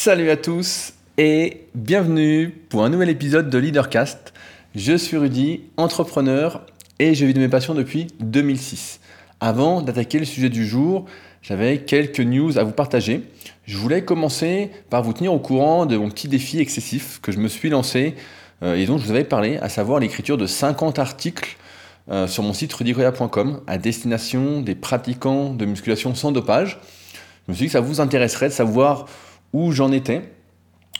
Salut à tous et bienvenue pour un nouvel épisode de Leadercast. Je suis Rudy, entrepreneur et je vis de mes passions depuis 2006. Avant d'attaquer le sujet du jour, j'avais quelques news à vous partager. Je voulais commencer par vous tenir au courant de mon petit défi excessif que je me suis lancé euh, et dont je vous avais parlé, à savoir l'écriture de 50 articles euh, sur mon site rudicoya.com à destination des pratiquants de musculation sans dopage. Je me suis dit que ça vous intéresserait de savoir où j'en étais.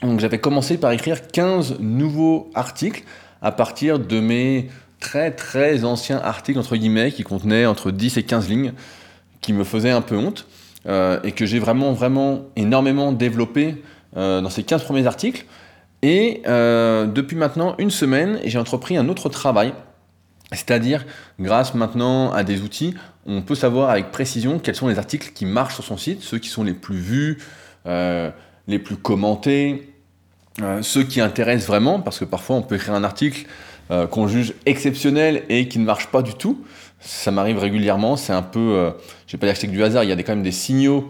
Donc j'avais commencé par écrire 15 nouveaux articles à partir de mes très très anciens articles entre guillemets qui contenaient entre 10 et 15 lignes qui me faisaient un peu honte euh, et que j'ai vraiment vraiment énormément développé euh, dans ces 15 premiers articles. Et euh, depuis maintenant une semaine, j'ai entrepris un autre travail. C'est-à-dire, grâce maintenant à des outils, on peut savoir avec précision quels sont les articles qui marchent sur son site, ceux qui sont les plus vus, les plus commentés, euh, ceux qui intéressent vraiment, parce que parfois on peut écrire un article euh, qu'on juge exceptionnel et qui ne marche pas du tout. Ça m'arrive régulièrement, c'est un peu, je vais pas dire que c'est du hasard, il y a des, quand même des signaux,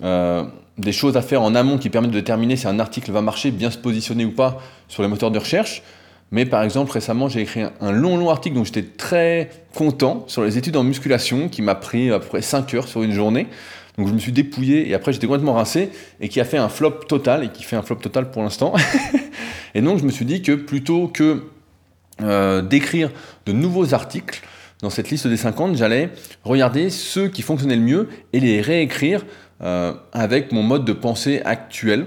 des choses à faire en amont qui permettent de déterminer si un article va marcher, bien se positionner ou pas sur les moteurs de recherche. Mais par exemple, récemment, j'ai écrit un long, long article dont j'étais très content sur les études en musculation qui m'a pris à peu près 5 heures sur une journée. Donc je me suis dépouillé et après j'étais complètement rincé et qui a fait un flop total et qui fait un flop total pour l'instant. et donc je me suis dit que plutôt que euh, d'écrire de nouveaux articles dans cette liste des 50, j'allais regarder ceux qui fonctionnaient le mieux et les réécrire euh, avec mon mode de pensée actuel.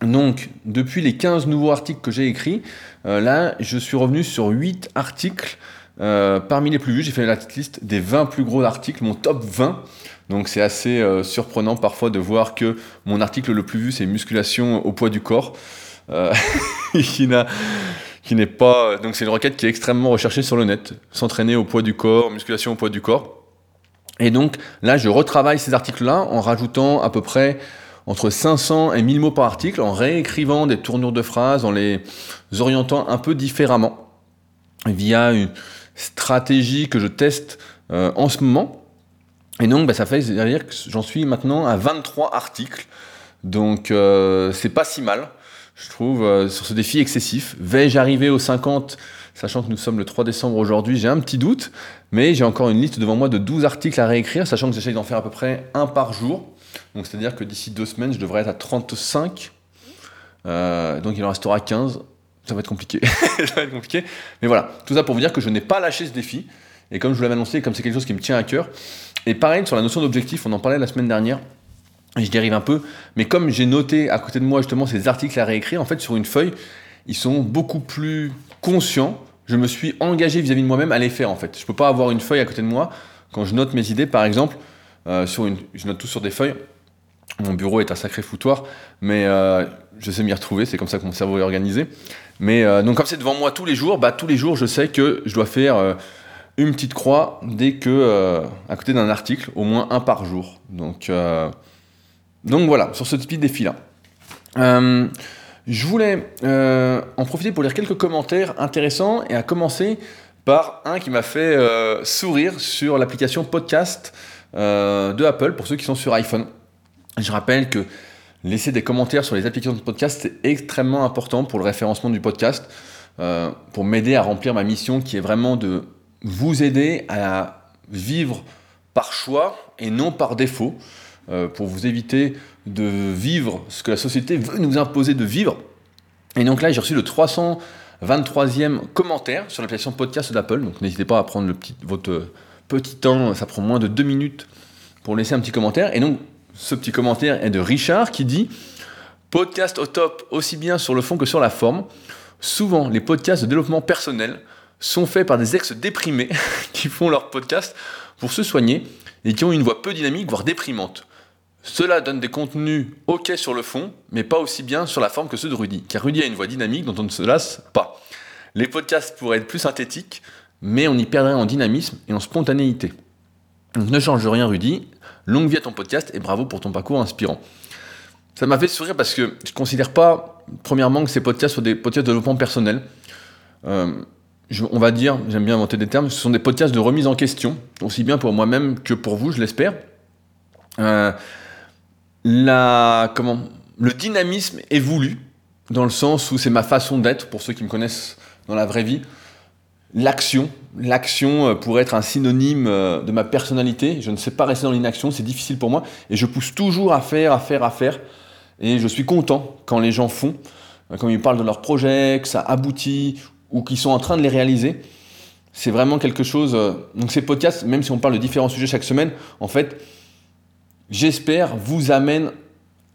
Donc, depuis les 15 nouveaux articles que j'ai écrits, euh, là, je suis revenu sur 8 articles parmi les plus vus. J'ai fait la liste des 20 plus gros articles, mon top 20. Donc c'est assez euh, surprenant parfois de voir que mon article le plus vu c'est musculation au poids du corps, euh, qui n'a qui n'est pas donc c'est une requête qui est extrêmement recherchée sur le net, s'entraîner au poids du corps, musculation au poids du corps. Et donc là je retravaille ces articles-là en rajoutant à peu près entre 500 et 1000 mots par article, en réécrivant des tournures de phrases, en les orientant un peu différemment via une stratégie que je teste euh, en ce moment et donc, bah, ça fait dire que j'en suis maintenant à 23 articles. Donc, euh, c'est pas si mal, je trouve, euh, sur ce défi excessif. Vais-je arriver aux 50 Sachant que nous sommes le 3 décembre aujourd'hui, j'ai un petit doute, mais j'ai encore une liste devant moi de 12 articles à réécrire, sachant que j'essaye d'en faire à peu près un par jour. Donc, c'est-à-dire que d'ici deux semaines, je devrais être à 35. Euh, donc, il en restera 15. Ça va être compliqué. ça va être compliqué. Mais voilà, tout ça pour vous dire que je n'ai pas lâché ce défi. Et comme je vous l'avais annoncé, comme c'est quelque chose qui me tient à cœur, et pareil, sur la notion d'objectif, on en parlait la semaine dernière, et je dérive un peu, mais comme j'ai noté à côté de moi justement ces articles à réécrire, en fait, sur une feuille, ils sont beaucoup plus conscients. Je me suis engagé vis-à-vis de moi-même à les faire, en fait. Je ne peux pas avoir une feuille à côté de moi. Quand je note mes idées, par exemple, euh, sur une, je note tout sur des feuilles. Mon bureau est un sacré foutoir, mais euh, je sais m'y retrouver, c'est comme ça que mon cerveau est organisé. Mais euh, donc comme c'est devant moi tous les jours, bah, tous les jours je sais que je dois faire une petite croix dès que, euh, à côté d'un article, au moins un par jour. Donc, euh, donc voilà, sur ce petit défi-là. Euh, je voulais en profiter pour lire quelques commentaires intéressants et à commencer par un qui m'a fait sourire sur l'application podcast de Apple pour ceux qui sont sur iPhone. Je rappelle que laisser des commentaires sur les applications de podcast, c'est extrêmement important pour le référencement du podcast, pour m'aider à remplir ma mission qui est vraiment de vous aider à vivre par choix et non par défaut, euh, pour vous éviter de vivre ce que la société veut nous imposer de vivre. Et donc là, j'ai reçu le 323e commentaire sur l'application podcast d'Apple, donc n'hésitez pas à prendre votre petit temps, ça prend moins de deux minutes pour laisser un petit commentaire. Et donc, ce petit commentaire est de Richard qui dit Podcast au top, aussi bien sur le fond que sur la forme. Souvent, les podcasts de développement personnel sont faits par des ex-déprimés qui font leur podcast pour se soigner et qui ont une voix peu dynamique, voire déprimante. Cela donne des contenus ok sur le fond, mais pas aussi bien sur la forme que ceux de Rudy, car Rudy a une voix dynamique dont on ne se lasse pas. Les podcasts pourraient être plus synthétiques, mais on y perdrait en dynamisme et en spontanéité. Donc ne change rien Rudy, longue vie à ton podcast et bravo pour ton parcours inspirant. Ça m'a fait sourire parce que je ne considère pas, premièrement, que ces podcasts soient des podcasts de développement personnel. Euh, on va dire, j'aime bien inventer des termes, ce sont des podcasts de remise en question, aussi bien pour moi-même que pour vous, je l'espère. Euh, comment, le dynamisme est voulu, dans le sens où c'est ma façon d'être, pour ceux qui me connaissent dans la vraie vie. L'action, l'action euh, pourrait être un synonyme euh, de ma personnalité. Je ne sais pas rester dans l'inaction, c'est difficile pour moi. Et je pousse toujours à faire, à faire, à faire. Et je suis content quand les gens font, quand ils parlent de leurs projets, que ça aboutit ou qu'ils sont en train de les réaliser. C'est vraiment quelque chose. Donc ces podcasts, même si on parle de différents sujets chaque semaine, en fait, j'espère vous amène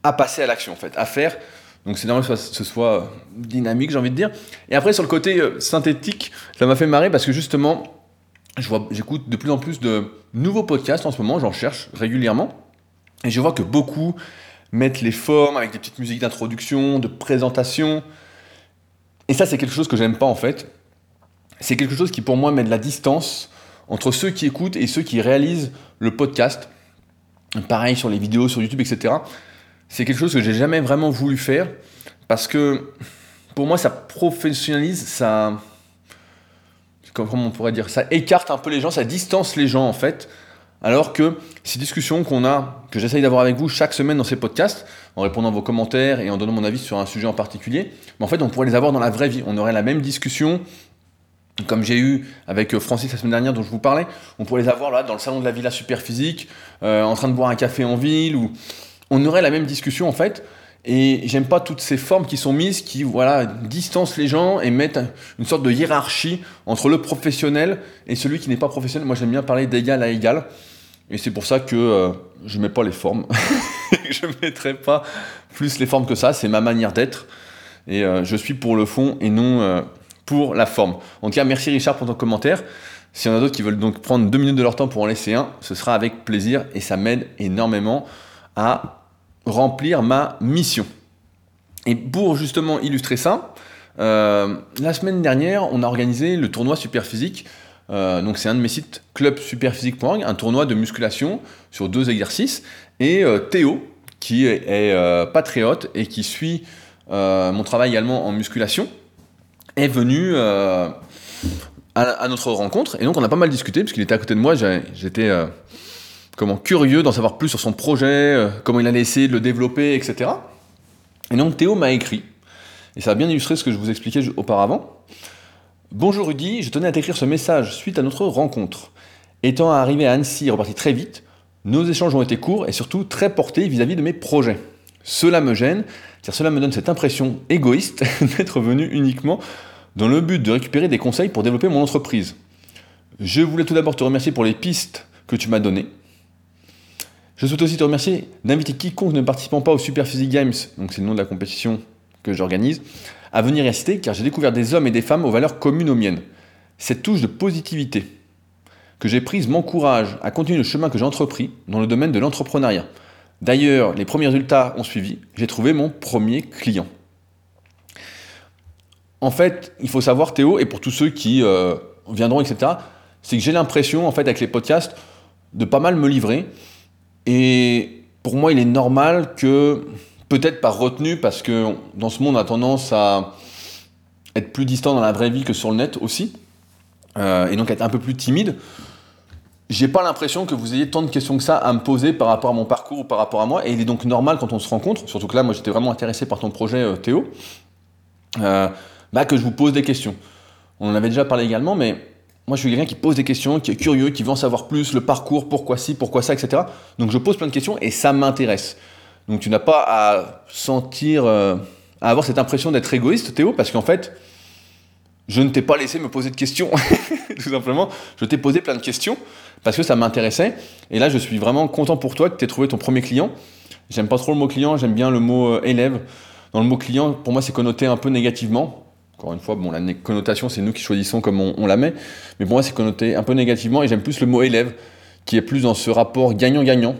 à passer à l'action, en fait, à faire. Donc c'est normal que ce soit dynamique, j'ai envie de dire. Et après, sur le côté euh, synthétique, ça m'a fait marrer parce que justement, j'écoute de plus en plus de nouveaux podcasts en ce moment, j'en cherche régulièrement. Et je vois que beaucoup mettent les formes avec des petites musiques d'introduction, de présentation. Et ça, c'est quelque chose que j'aime pas en fait. C'est quelque chose qui pour moi met de la distance entre ceux qui écoutent et ceux qui réalisent le podcast. Pareil sur les vidéos sur YouTube, etc c'est quelque chose que j'ai jamais vraiment voulu faire parce que pour moi ça professionnalise, ça comment on pourrait dire, ça écarte un peu les gens, ça distance les gens en fait. Alors que ces discussions qu'on a, que j'essaye d'avoir avec vous chaque semaine dans ces podcasts, en répondant à vos commentaires et en donnant mon avis sur un sujet en particulier, en fait on pourrait les avoir dans la vraie vie. On aurait la même discussion, comme j'ai eu avec Francis la semaine dernière dont je vous parlais, on pourrait les avoir là dans le salon de la Villa Superphysique, euh, en train de boire un café en ville ou on aurait la même discussion en fait. Et j'aime pas toutes ces formes qui sont mises, qui voilà distancent les gens et mettent une sorte de hiérarchie entre le professionnel et celui qui n'est pas professionnel. Moi, j'aime bien parler d'égal à égal, et c'est pour ça que euh, je mets pas les formes. je mettrai pas plus les formes que ça. C'est ma manière d'être, et euh, je suis pour le fond et non euh, pour la forme. En tout cas, merci Richard pour ton commentaire. S'il y en a d'autres qui veulent donc prendre deux minutes de leur temps pour en laisser un, ce sera avec plaisir et ça m'aide énormément à remplir ma mission. Et pour justement illustrer ça, euh, la semaine dernière, on a organisé le tournoi Superphysique. Euh, donc c'est un de mes sites clubsuperphysique.org, un tournoi de musculation sur deux exercices. Et euh, Théo, qui est, patriote et qui suit mon travail également en musculation, est venu à, notre rencontre. Et donc on a pas mal discuté, puisqu'il était à côté de moi, j'étais comment curieux d'en savoir plus sur son projet, euh, comment il allait essayer de le développer, etc. Et donc Théo m'a écrit, et ça a bien illustré ce que je vous expliquais auparavant. Bonjour Rudy, je tenais à t'écrire ce message suite à notre rencontre. Étant arrivé à Annecy et reparti très vite, nos échanges ont été courts et surtout très portés vis-à-vis -vis de mes projets. Cela me gêne, car cela me donne cette impression égoïste d'être venu uniquement dans le but de récupérer des conseils pour développer mon entreprise. Je voulais tout d'abord te remercier pour les pistes que tu m'as données. Je souhaite aussi te remercier d'inviter quiconque ne participant pas au Super Physique Games, donc c'est le nom de la compétition que j'organise, à venir y car j'ai découvert des hommes et des femmes aux valeurs communes aux miennes. Cette touche de positivité que j'ai prise m'encourage à continuer le chemin que j'ai entrepris dans le domaine de l'entrepreneuriat. D'ailleurs, les premiers résultats ont suivi, j'ai trouvé mon premier client. En fait, il faut savoir, Théo, et pour tous ceux qui euh, viendront, etc., c'est que j'ai l'impression, en fait, avec les podcasts, de pas mal me livrer, et pour moi, il est normal que, peut-être par retenue, parce que dans ce monde, on a tendance à être plus distant dans la vraie vie que sur le net aussi, euh, et donc être un peu plus timide. J'ai pas l'impression que vous ayez tant de questions que ça à me poser par rapport à mon parcours ou par rapport à moi, et il est donc normal quand on se rencontre, surtout que là, moi j'étais vraiment intéressé par ton projet, euh, Théo, euh, bah, que je vous pose des questions. On en avait déjà parlé également, mais moi, je suis quelqu'un qui pose des questions, qui est curieux, qui veut en savoir plus, le parcours, pourquoi ci, pourquoi ça, etc. Donc, je pose plein de questions et ça m'intéresse. Donc, tu n'as pas à sentir, euh, à avoir cette impression d'être égoïste, Théo, parce qu'en fait, je ne t'ai pas laissé me poser de questions, tout simplement. Je t'ai posé plein de questions parce que ça m'intéressait. Et là, je suis vraiment content pour toi que tu aies trouvé ton premier client. J'aime pas trop le mot client, j'aime bien le mot euh, élève. Dans le mot client, pour moi, c'est connoté un peu négativement. Encore une fois, bon, la connotation, c'est nous qui choisissons comment on, la met. Mais pour moi, c'est connoté un peu négativement et j'aime plus le mot élève, qui est plus dans ce rapport gagnant-gagnant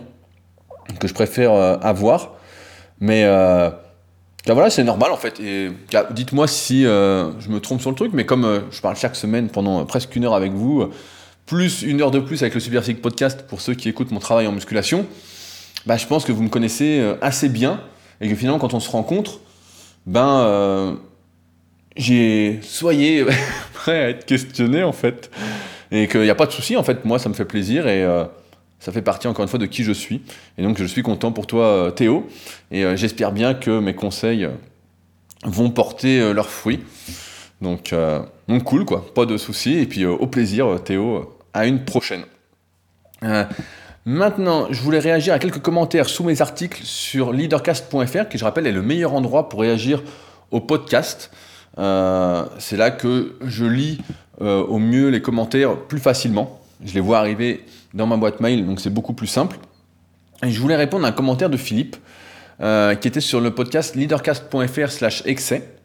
que je préfère euh, avoir. Mais euh, voilà, c'est normal en fait. Et dites-moi si euh, je me trompe sur le truc, mais comme je parle chaque semaine pendant presque une heure avec vous, plus une heure de plus avec le Super Podcast pour ceux qui écoutent mon travail en musculation, bah, je pense que vous me connaissez assez bien et que finalement, quand on se rencontre, ben j'ai soyez prêt à être questionné en fait et qu'il n'y a pas de souci en fait moi ça me fait plaisir et, euh, Ça fait partie encore une fois de qui je suis. Et donc je suis content pour toi Théo. Et j'espère bien que mes conseils vont porter leurs fruits. Donc, donc cool quoi, pas de soucis. Et puis au plaisir Théo, à une prochaine. Maintenant, je voulais réagir à quelques commentaires sous mes articles sur leadercast.fr, qui je rappelle est le meilleur endroit pour réagir au podcast. Euh, c'est là que je lis euh, au mieux les commentaires plus facilement. Je les vois arriver dans ma boîte mail, donc c'est beaucoup plus simple. Et je voulais répondre à un commentaire de Philippe euh, qui était sur le podcast leadercast.fr slash excès.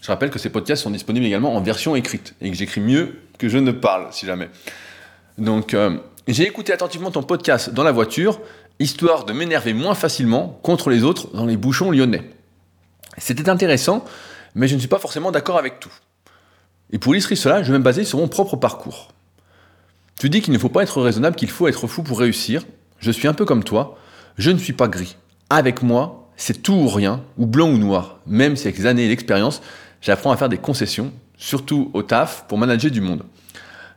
Je rappelle que ces podcasts sont disponibles également en version écrite et que j'écris mieux que je ne parle, si jamais. Donc, j'ai écouté attentivement ton podcast dans la voiture, histoire de m'énerver moins facilement contre les autres dans les bouchons lyonnais. C'était intéressant, mais je ne suis pas forcément d'accord avec tout. Et pour illustrer cela, je vais me baser sur mon propre parcours. Tu dis qu'il ne faut pas être raisonnable, qu'il faut être fou pour réussir. Je suis un peu comme toi, je ne suis pas gris. Avec moi, c'est tout ou rien, ou blanc ou noir. Même si avec les années d'expérience, j'apprends à faire des concessions, surtout au taf, pour manager du monde.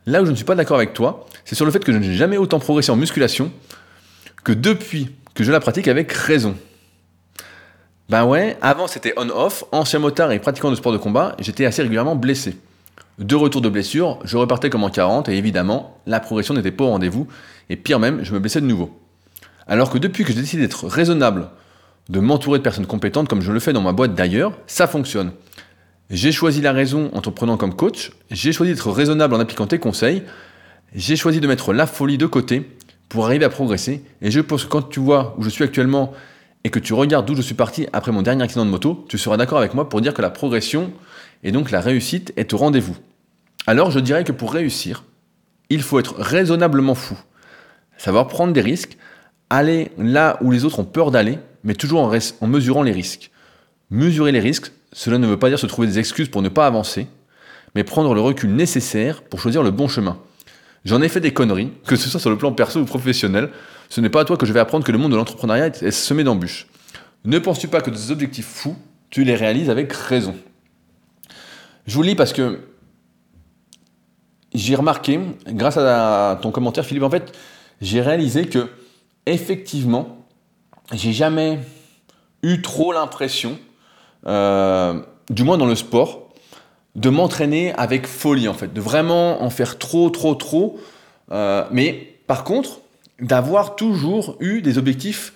Là où je ne suis pas d'accord avec toi, c'est sur le fait que je n'ai jamais autant progressé en musculation que depuis que je la pratique avec raison. Ben ouais, avant c'était on-off, ancien motard et pratiquant de sport de combat, j'étais assez régulièrement blessé. Deux retours de blessure, je repartais comme en 40 et évidemment, la progression n'était pas au rendez-vous et pire même, je me blessais de nouveau. Alors que depuis que j'ai décidé d'être raisonnable, de m'entourer de personnes compétentes comme je le fais dans ma boîte d'ailleurs, ça fonctionne. J'ai choisi la raison en te prenant comme coach, j'ai choisi d'être raisonnable en appliquant tes conseils, j'ai choisi de mettre la folie de côté pour arriver à progresser, et je pense que quand tu vois où je suis actuellement et que tu regardes d'où je suis parti après mon dernier accident de moto, tu seras d'accord avec moi pour dire que la progression et donc la réussite est au rendez-vous. Alors je dirais que pour réussir, il faut être raisonnablement fou, savoir prendre des risques, aller là où les autres ont peur d'aller, mais toujours en, mesurant les risques. Mesurer les risques, cela ne veut pas dire se trouver des excuses pour ne pas avancer, mais prendre le recul nécessaire pour choisir le bon chemin. J'en ai fait des conneries, que ce soit sur le plan perso ou professionnel. Ce n'est pas à toi que je vais apprendre que le monde de l'entrepreneuriat est semé d'embûches. Ne penses-tu pas que des objectifs fous, tu les réalises avec raison? Je vous lis parce que j'ai remarqué, grâce à ton commentaire, Philippe, en fait, j'ai réalisé que, effectivement, j'ai jamais eu trop l'impression euh, du moins dans le sport, de m'entraîner avec folie en fait, de vraiment en faire trop, trop, trop. Euh, mais par contre, d'avoir toujours eu des objectifs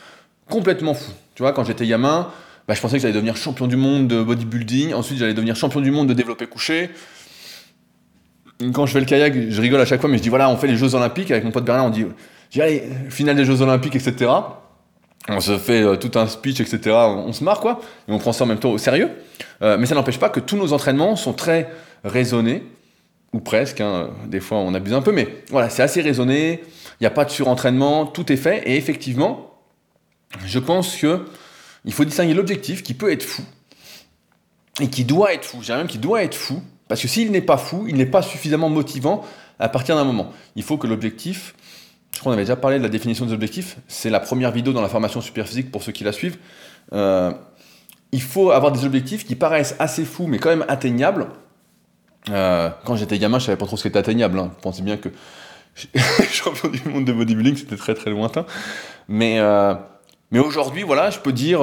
complètement fous. Tu vois, quand j'étais gamin, bah, je pensais que j'allais devenir champion du monde de bodybuilding, ensuite j'allais devenir champion du monde de développé couché. Quand je fais le kayak, je rigole à chaque fois, mais je dis voilà, on fait les Jeux Olympiques avec mon pote Bernard, on dit, allez, finale des Jeux Olympiques, etc on se fait euh, tout un speech, etc. On, se marre, quoi. Et on prend ça en même temps au sérieux. Euh, mais ça n'empêche pas que tous nos entraînements sont très raisonnés, ou presque. Hein. Des fois, on abuse un peu, mais voilà, c'est assez raisonné. Il n'y a pas de surentraînement, tout est fait. Et effectivement, je pense que il faut distinguer l'objectif qui peut être fou et qui doit être fou. J'ai même qui doit être fou, parce que s'il n'est pas fou, il n'est pas suffisamment motivant à partir d'un moment. Il faut que l'objectif je crois qu'on avait déjà parlé de la définition des objectifs. C'est la première vidéo dans la formation super physique pour ceux qui la suivent. Euh, il faut avoir des objectifs qui paraissent assez fous, mais quand même atteignables. Euh, quand j'étais gamin, je savais pas trop ce qui était atteignable. Hein. Je pensais bien que champion du monde de bodybuilding, c'était très très lointain. Mais, euh, mais aujourd'hui, voilà, je peux dire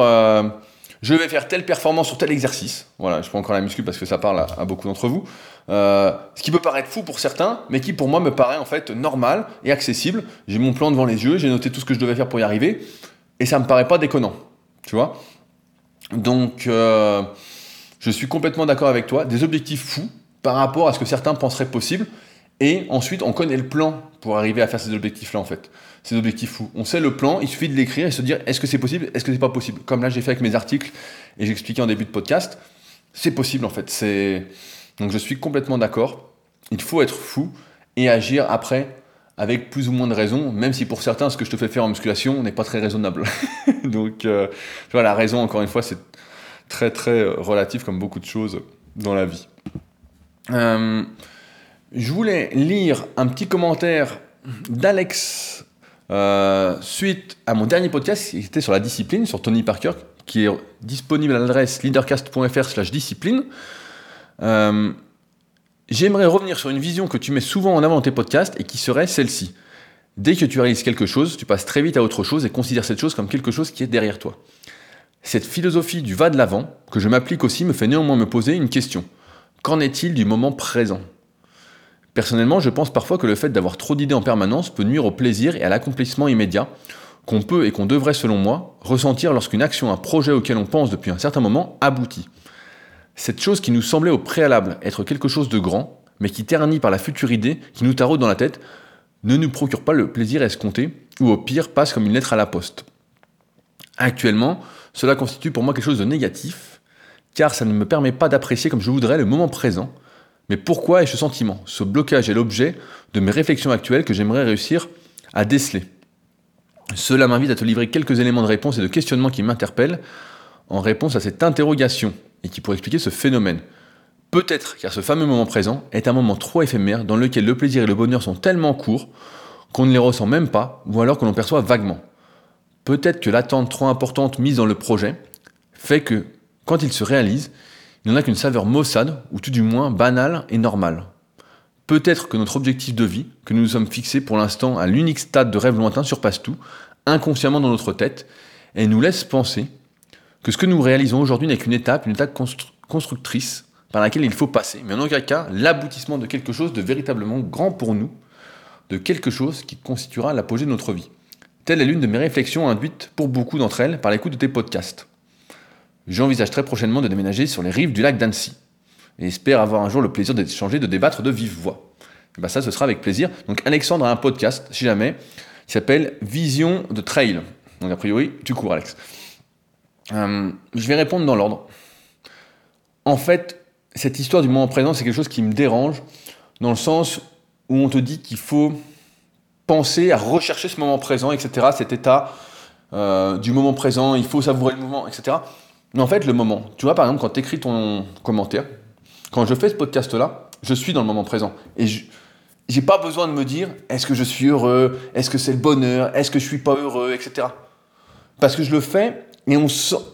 je vais faire telle performance sur tel exercice. Voilà, je prends encore la muscu parce que ça parle à, beaucoup d'entre vous. Euh, ce qui peut paraître fou pour certains, mais qui pour moi me paraît en fait normal et accessible. J'ai mon plan devant les yeux, j'ai noté tout ce que je devais faire pour y arriver, et ça me paraît pas déconnant. Tu vois Donc, euh, je suis complètement d'accord avec toi. Des objectifs fous par rapport à ce que certains penseraient possible. Et ensuite, on connaît le plan pour arriver à faire ces objectifs-là, en fait. Ces objectifs fous. On sait le plan, il suffit de l'écrire et se dire est-ce que c'est possible, est-ce que c'est pas possible? Comme là, j'ai fait avec mes articles et j'expliquais en début de podcast, c'est possible, en fait. Donc, je suis complètement d'accord. Il faut être fou et agir après avec plus ou moins de raison, même si pour certains, ce que je te fais faire en musculation n'est pas très raisonnable. Donc, euh, vois, la raison, encore une fois, c'est très, très relatif, comme beaucoup de choses dans la vie. Euh, je voulais lire un petit commentaire d'Alex euh, suite à mon dernier podcast qui était sur la discipline, sur Tony Parker, qui est disponible à l'adresse leadercast.fr slash discipline. Euh, j'aimerais revenir sur une vision que tu mets souvent en avant dans tes podcasts et qui serait celle-ci. Dès que tu réalises quelque chose, tu passes très vite à autre chose et considères cette chose comme quelque chose qui est derrière toi. Cette philosophie du va de l'avant, que je m'applique aussi, me fait néanmoins me poser une question. Qu'en est-il du moment présent? Personnellement, je pense parfois que le fait d'avoir trop d'idées en permanence peut nuire au plaisir et à l'accomplissement immédiat qu'on peut et qu'on devrait, selon moi, ressentir lorsqu'une action, un projet auquel on pense depuis un certain moment aboutit. Cette chose qui nous semblait au préalable être quelque chose de grand, mais qui ternit par la future idée qui nous taraude dans la tête, ne nous procure pas le plaisir escompté, ou au pire passe comme une lettre à la poste. Actuellement, cela constitue pour moi quelque chose de négatif, car ça ne me permet pas d'apprécier comme je voudrais le moment présent, mais pourquoi est-ce ce sentiment Ce blocage est l'objet de mes réflexions actuelles que j'aimerais réussir à déceler? Cela m'invite à te livrer quelques éléments de réponse et de questionnement qui m'interpellent en réponse à cette interrogation et qui pourrait expliquer ce phénomène. Peut-être car ce fameux moment présent est un moment trop éphémère dans lequel le plaisir et le bonheur sont tellement courts qu'on ne les ressent même pas ou alors que l'on perçoit vaguement. Peut-être que l'attente trop importante mise dans le projet fait que, quand il se réalise, il n'en a qu'une saveur maussade, ou tout du moins banale et normale. Peut-être que notre objectif de vie, que nous nous sommes fixés pour l'instant à l'unique stade de rêve lointain, surpasse tout, inconsciemment dans notre tête, et nous laisse penser que ce que nous réalisons aujourd'hui n'est qu'une étape, une étape constructrice par laquelle il faut passer, mais en aucun cas l'aboutissement de quelque chose de véritablement grand pour nous, de quelque chose qui constituera l'apogée de notre vie. Telle est l'une de mes réflexions induites pour beaucoup d'entre elles par l'écoute de tes podcasts. J'envisage très prochainement de déménager sur les rives du lac d'Annecy et espère avoir un jour le plaisir d'échanger, de débattre de vive voix. Et bah ça, ce sera avec plaisir. Donc Alexandre a un podcast, si jamais, qui s'appelle Vision de Trail. Donc a priori, tu cours, Alex. Euh, je vais répondre dans l'ordre. En fait, cette histoire du moment présent, c'est quelque chose qui me dérange, dans le sens où on te dit qu'il faut penser à rechercher ce moment présent, etc., cet état euh, du moment présent, il faut savourer le moment, etc. En fait, le moment, tu vois, par exemple, quand tu écris ton commentaire, quand je fais ce podcast-là, je suis dans le moment présent. Et je n'ai pas besoin de me dire, est-ce que je suis heureux, est-ce que c'est le bonheur, est-ce que je suis pas heureux, etc. Parce que je le fais, et on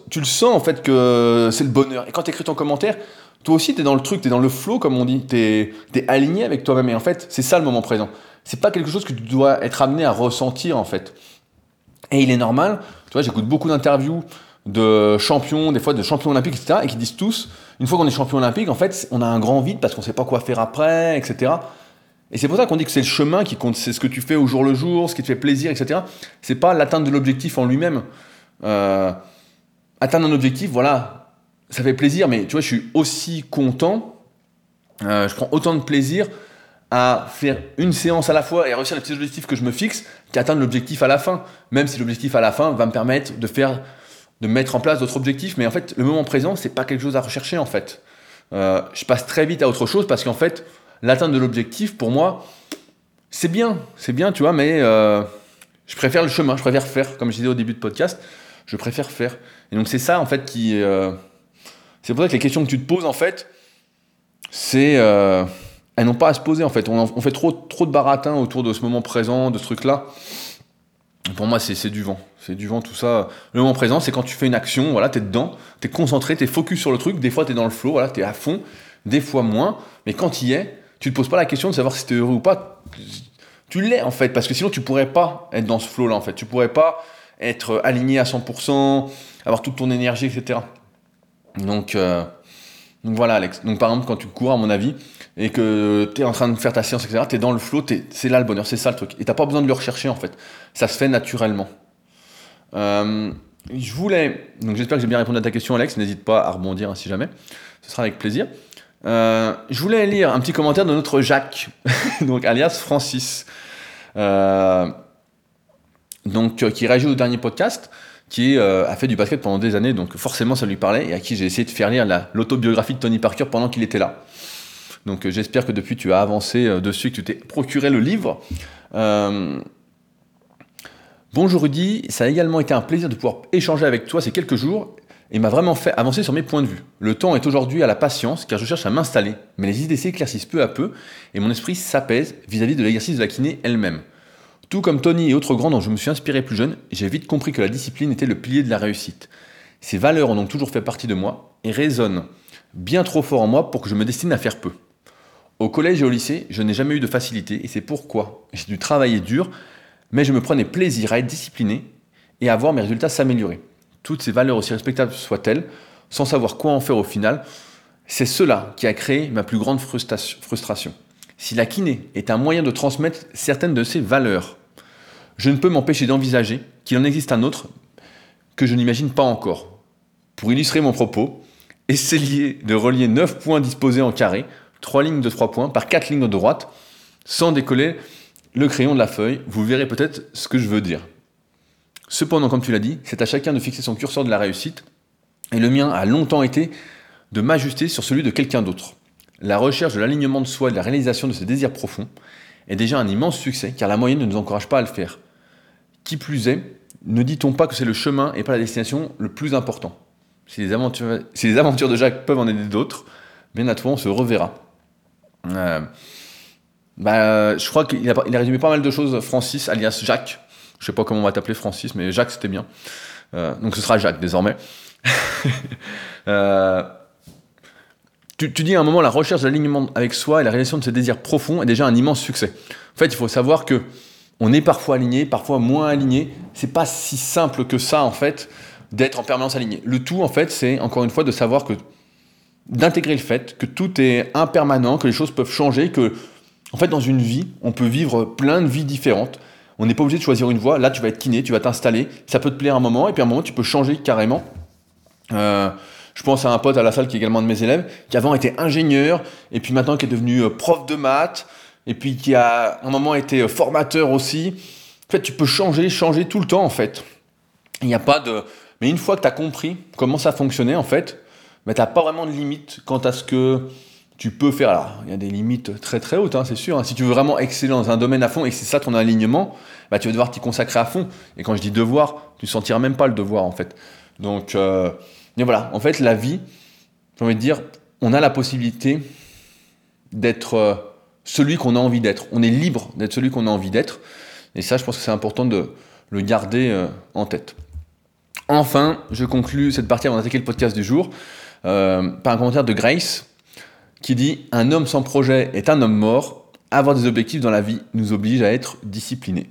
tu le sens en fait que c'est le bonheur. Et quand tu écris ton commentaire, toi aussi, tu es dans le truc, tu es dans le flow, comme on dit, tu es, aligné avec toi-même. Et en fait, c'est ça le moment présent. C'est pas quelque chose que tu dois être amené à ressentir, en fait. Et il est normal, tu vois, j'écoute beaucoup d'interviews de champions, des fois de champions olympiques, etc., et qui disent tous, une fois qu'on est champion olympique, en fait, on a un grand vide parce qu'on sait pas quoi faire après, etc. Et c'est pour ça qu'on dit que c'est le chemin qui compte, c'est ce que tu fais au jour le jour, ce qui te fait plaisir, etc. C'est pas l'atteinte de l'objectif en lui-même. Euh, atteindre un objectif, voilà, ça fait plaisir, mais tu vois, je suis aussi content, euh, je prends autant de plaisir à faire une séance à la fois et à réussir les petits objectifs que je me fixe qu'atteindre l'objectif à la fin, même si l'objectif à la fin va me permettre de faire de mettre en place d'autres objectifs, mais en fait, le moment présent, c'est pas quelque chose à rechercher en fait. Euh, je passe très vite à autre chose parce qu'en fait, l'atteinte de l'objectif, pour moi, c'est bien, c'est bien, tu vois, mais euh, je préfère le chemin, je préfère faire, comme je disais au début de podcast, je préfère faire. Et donc c'est ça en fait qui, euh, c'est pour ça que les questions que tu te poses en fait, c'est, elles n'ont pas à se poser en fait. On, on, fait trop, trop de baratin autour de ce moment présent, de ce truc-là. Pour moi, c'est du vent. C'est du vent, tout ça. Le moment présent, c'est quand tu fais une action, voilà, es dedans, tu es concentré, tu es focus sur le truc. Des fois, tu es dans le flow, voilà, es à fond. Des fois, moins. Mais quand y es, tu te poses pas la question de savoir si tu es heureux ou pas. Tu l'es, en fait, parce que sinon, tu pourrais pas être dans ce flow-là, en fait. Tu pourrais pas être aligné à 100%, avoir toute ton énergie, etc. Donc, euh, donc voilà, Alex. Donc, par exemple, quand tu cours, à mon avis, et que tu es en train de faire ta séance, etc., tu es dans le flow, c'est là le bonheur, c'est ça le truc. Et t'as pas besoin de le rechercher, en fait. Ça se fait naturellement. Euh, je voulais, donc j'espère que j'ai bien répondu à ta question Alex, n'hésite pas à rebondir hein, si jamais, ce sera avec plaisir. Euh, je voulais lire un petit commentaire de notre Jacques, donc alias Francis, euh, donc qui réagit au dernier podcast, qui a fait du basket pendant des années, donc forcément ça lui parlait, et à qui j'ai essayé de faire lire l'autobiographie de Tony Parker pendant qu'il était là. Donc j'espère que depuis tu as avancé dessus, que tu t'es procuré le livre. Bonjour Rudy, ça a également été un plaisir de pouvoir échanger avec toi ces quelques jours et m'a vraiment fait avancer sur mes points de vue. Le temps est aujourd'hui à la patience car je cherche à m'installer, mais les idées s'éclaircissent peu à peu et mon esprit s'apaise vis-à-vis de l'exercice de la kiné elle-même. Tout comme Tony et autres grands dont je me suis inspiré plus jeune, j'ai vite compris que la discipline était le pilier de la réussite. Ces valeurs ont donc toujours fait partie de moi et résonnent bien trop fort en moi pour que je me destine à faire peu. Au collège et au lycée, je n'ai jamais eu de facilité et c'est pourquoi j'ai dû travailler dur mais je me prenais plaisir à être discipliné et à voir mes résultats s'améliorer. Toutes ces valeurs aussi respectables soient-elles, sans savoir quoi en faire au final, c'est cela qui a créé ma plus grande frustration. Si la kiné est un moyen de transmettre certaines de ces valeurs, je ne peux m'empêcher d'envisager qu'il en existe un autre que je n'imagine pas encore. Pour illustrer mon propos, essayez de relier 9 points disposés en carré, 3 lignes de 3 points, par 4 lignes de droite, sans décoller le crayon de la feuille. Vous verrez peut-être ce que je veux dire. Cependant, comme tu l'as dit, c'est à chacun de fixer son curseur de la réussite, et le mien a longtemps été de m'ajuster sur celui de quelqu'un d'autre. La recherche de l'alignement de soi et de la réalisation de ses désirs profonds est déjà un immense succès, car la moyenne ne nous encourage pas à le faire. Qui plus est, ne dit-on pas que c'est le chemin et pas la destination le plus important? Si les, aventures, si les aventures de Jacques peuvent en aider d'autres, bien à toi, on se reverra. Euh, bah, je crois qu'il a, résumé pas mal de choses, Francis, alias Jacques. Je sais pas comment on va t'appeler Francis, mais Jacques, c'était bien. Euh, donc ce sera Jacques désormais. euh, tu, dis à un moment, la recherche d'alignement avec soi et la réalisation de ses désirs profonds est déjà un immense succès. En fait, il faut savoir que on est parfois aligné, parfois moins aligné. C'est pas si simple que ça, en fait, d'être en permanence aligné. Le tout, en fait, c'est encore une fois de savoir que d'intégrer le fait que tout est impermanent, que les choses peuvent changer, que en fait dans une vie, on peut vivre plein de vies différentes. On n'est pas obligé de choisir une voie. Là, tu vas être kiné, tu vas t'installer, ça peut te plaire un moment, et puis à un moment, tu peux changer carrément. Euh, je pense à un pote à la salle qui est également de mes élèves, qui avant était ingénieur, et puis maintenant qui est devenu euh, prof de maths, et puis qui a un moment été euh, formateur aussi. En fait, tu peux changer, changer tout le temps, en fait. Il n'y a pas de... Mais une fois que tu as compris comment ça fonctionnait, en fait, mais tu n'as pas vraiment de limite quant à ce que tu peux faire. Il y a des limites très très hautes, hein, c'est sûr. Hein. Si tu veux vraiment exceller dans un domaine à fond et que c'est ça ton alignement, bah, tu vas devoir t'y consacrer à fond. Et quand je dis devoir, tu ne sentiras même pas le devoir en fait. Donc, euh, voilà, en fait, la vie, j'ai envie de dire, on a la possibilité d'être euh, celui qu'on a envie d'être. On est libre d'être celui qu'on a envie d'être. Et ça, je pense que c'est important de le garder euh, en tête. Enfin, je conclus cette partie avant d'attaquer le podcast du jour. Euh, par un commentaire de Grace qui dit Un homme sans projet est un homme mort. Avoir des objectifs dans la vie nous oblige à être disciplinés.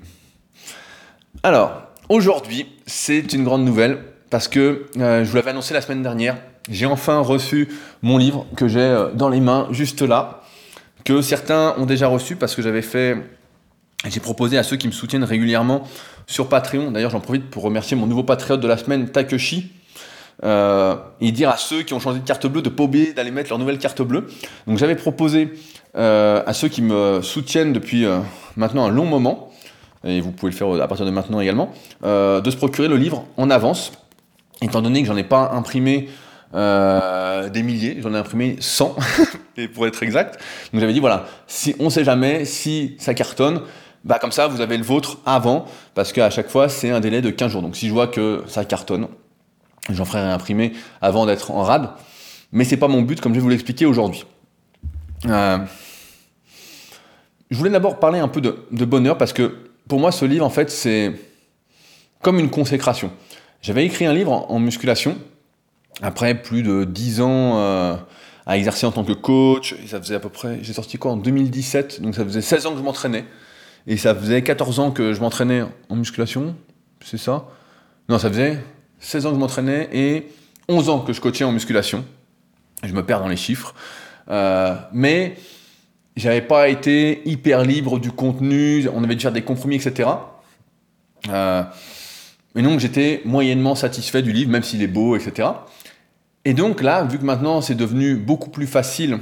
Alors, aujourd'hui, c'est une grande nouvelle parce que euh, je vous l'avais annoncé la semaine dernière. J'ai enfin reçu mon livre que j'ai euh, dans les mains, juste là, que certains ont déjà reçu parce que j'avais fait. J'ai proposé à ceux qui me soutiennent régulièrement sur Patreon. D'ailleurs, j'en profite pour remercier mon nouveau patriote de la semaine, Takeshi, euh, et dire à ceux qui ont changé de carte bleue de pas oublier d'aller mettre leur nouvelle carte bleue. Donc j'avais proposé euh, à ceux qui me soutiennent depuis euh, maintenant un long moment, et vous pouvez le faire à partir de maintenant également, euh, de se procurer le livre en avance, étant donné que j'en ai pas imprimé euh, des milliers, j'en ai imprimé 100, et pour être exact. Donc j'avais dit voilà, si on sait jamais, si ça cartonne, bah comme ça vous avez le vôtre avant, parce qu'à chaque fois c'est un délai de 15 jours. Donc si je vois que ça cartonne, J'en ferai réimprimer avant d'être en rade. Mais c'est pas mon but, comme je vais vous l'expliquer aujourd'hui. Euh, je voulais d'abord parler un peu de, bonheur parce que pour moi, ce livre, en fait, c'est comme une consécration. J'avais écrit un livre en, en, musculation après plus de 10 ans euh, à exercer en tant que coach. Et ça faisait à peu près, j'ai sorti quoi en 2017, donc ça faisait 16 ans que je m'entraînais. Et ça faisait 14 ans que je m'entraînais en musculation, c'est ça? Non, ça faisait 16 ans que je m'entraînais et 11 ans que je coachais en musculation. Je me perds dans les chiffres. Euh, mais j'avais pas été hyper libre du contenu, on avait dû faire des compromis, etc. Euh, et donc j'étais moyennement satisfait du livre, même s'il est beau, etc. Et donc là, vu que maintenant c'est devenu beaucoup plus facile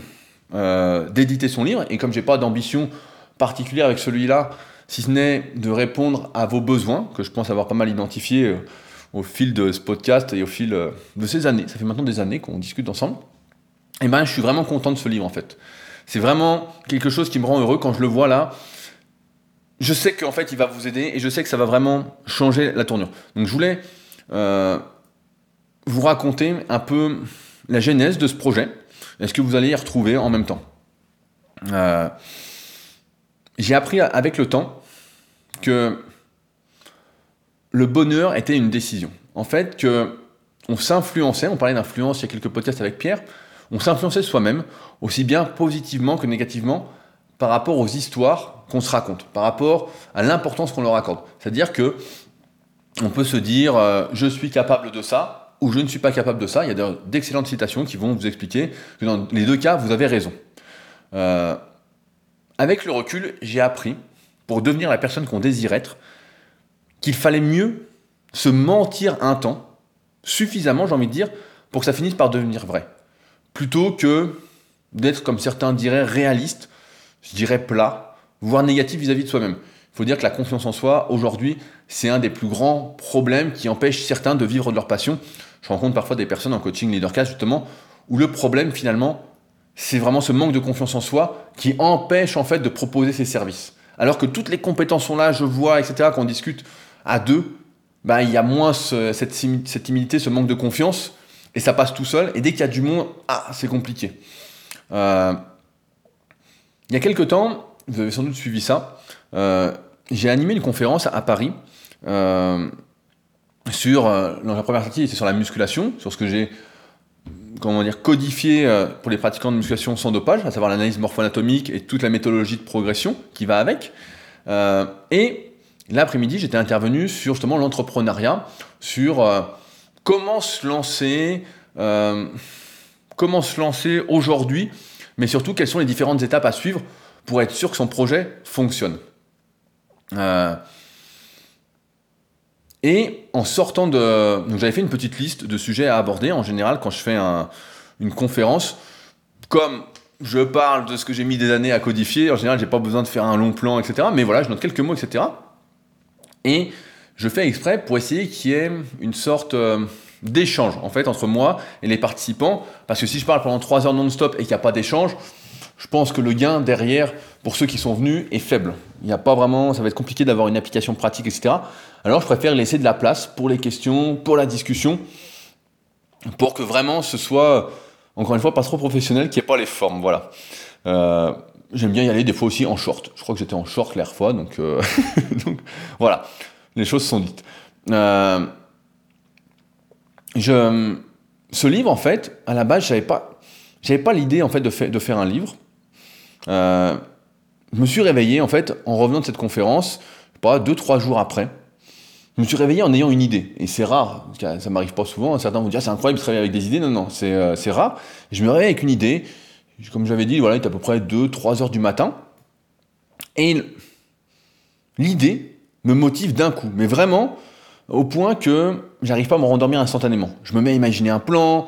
euh, d'éditer son livre, et comme j'ai pas d'ambition particulière avec celui-là, si ce n'est de répondre à vos besoins, que je pense avoir pas mal identifié euh, au fil de ce podcast et au fil euh, de ces années, ça fait maintenant des années qu'on discute ensemble, et eh ben je suis vraiment content de ce livre en fait. C'est vraiment quelque chose qui me rend heureux quand je le vois là. Je sais qu'en fait il va vous aider et je sais que ça va vraiment changer la tournure. Donc je voulais euh, vous raconter un peu la genèse de ce projet est ce que vous allez y retrouver en même temps. Euh, J'ai appris avec le temps que le bonheur était une décision. En fait, que on s'influençait, on parlait d'influence il y a quelques podcasts avec Pierre, on s'influençait soi-même, aussi bien positivement que négativement, par rapport aux histoires qu'on se raconte, par rapport à l'importance qu'on leur accorde. C'est-à-dire que on peut se dire euh, je suis capable de ça ou je ne suis pas capable de ça. Il y a d'excellentes citations qui vont vous expliquer que dans les deux cas, vous avez raison. Euh, avec le recul, j'ai appris, pour devenir la personne qu'on désire être, qu'il fallait mieux se mentir un temps, suffisamment, j'ai envie de dire, pour que ça finisse par devenir vrai. Plutôt que d'être, comme certains diraient, réaliste, je dirais plat, voire négatif vis-à-vis de soi-même. Il faut dire que la confiance en soi, aujourd'hui, c'est un des plus grands problèmes qui empêche certains de vivre de leur passion. Je rencontre parfois des personnes en coaching leadercast, justement, où le problème, finalement, c'est vraiment ce manque de confiance en soi qui empêche, en fait, de proposer ses services. Alors que toutes les compétences sont là, je vois, etc., qu'on discute à deux, bah, il y a moins cette, cette timidité, ce manque de confiance, et ça passe tout seul. Et dès qu'il y a du monde, ah, c'est compliqué. Euh, il y a quelques temps, vous avez sans doute suivi ça, euh, j'ai animé une conférence à, Paris euh, sur, dans la première partie, c'était sur la musculation, sur ce que j'ai comment dire, codifié pour les pratiquants de musculation sans dopage, à savoir l'analyse morpho-anatomique et toute la méthodologie de progression qui va avec. et l'après-midi, j'étais intervenu sur justement l'entrepreneuriat, sur comment se lancer, comment se lancer aujourd'hui, mais surtout quelles sont les différentes étapes à suivre pour être sûr que son projet fonctionne. Euh, et en sortant de... Donc j'avais fait une petite liste de sujets à aborder. En général, quand je fais une conférence, comme je parle de ce que j'ai mis des années à codifier, en général, j'ai pas besoin de faire un long plan, etc. Mais voilà, je note quelques mots, etc. Et je fais exprès pour essayer qu'il y ait une sorte... Euh, d'échange en fait entre moi et les participants. Parce que si je parle pendant 3 heures non-stop et qu'il n'y a pas d'échange, je pense que le gain derrière, pour ceux qui sont venus, est faible. Il n'y a pas vraiment, ça va être compliqué d'avoir une application pratique, etc. Alors je préfère laisser de la place pour les questions, pour la discussion, pour que vraiment ce soit, encore une fois, pas trop professionnel, qu'il n'y ait pas les formes. Voilà. Euh, j'aime bien y aller des fois aussi en short. Je crois que j'étais en short l'air fois, donc, euh, voilà, les choses sont dites. Euh, je, ce livre, en fait, à la base, j'avais pas, j'avais pas l'idée en fait de, de, faire un livre. Euh, je me suis réveillé en fait en revenant de cette conférence, pas deux trois jours après. Je me suis réveillé en ayant une idée, et c'est rare, ça m'arrive pas souvent. Certains vont dire c'est incroyable de se réveiller avec des idées. Non, non, c'est rare. je me réveille avec une idée. Comme j'avais dit, voilà, il est à peu près 2-3 heures du matin. Et l'idée me motive d'un coup. Mais vraiment, au point que j'arrive pas à me rendormir instantanément. Je me mets à imaginer un plan,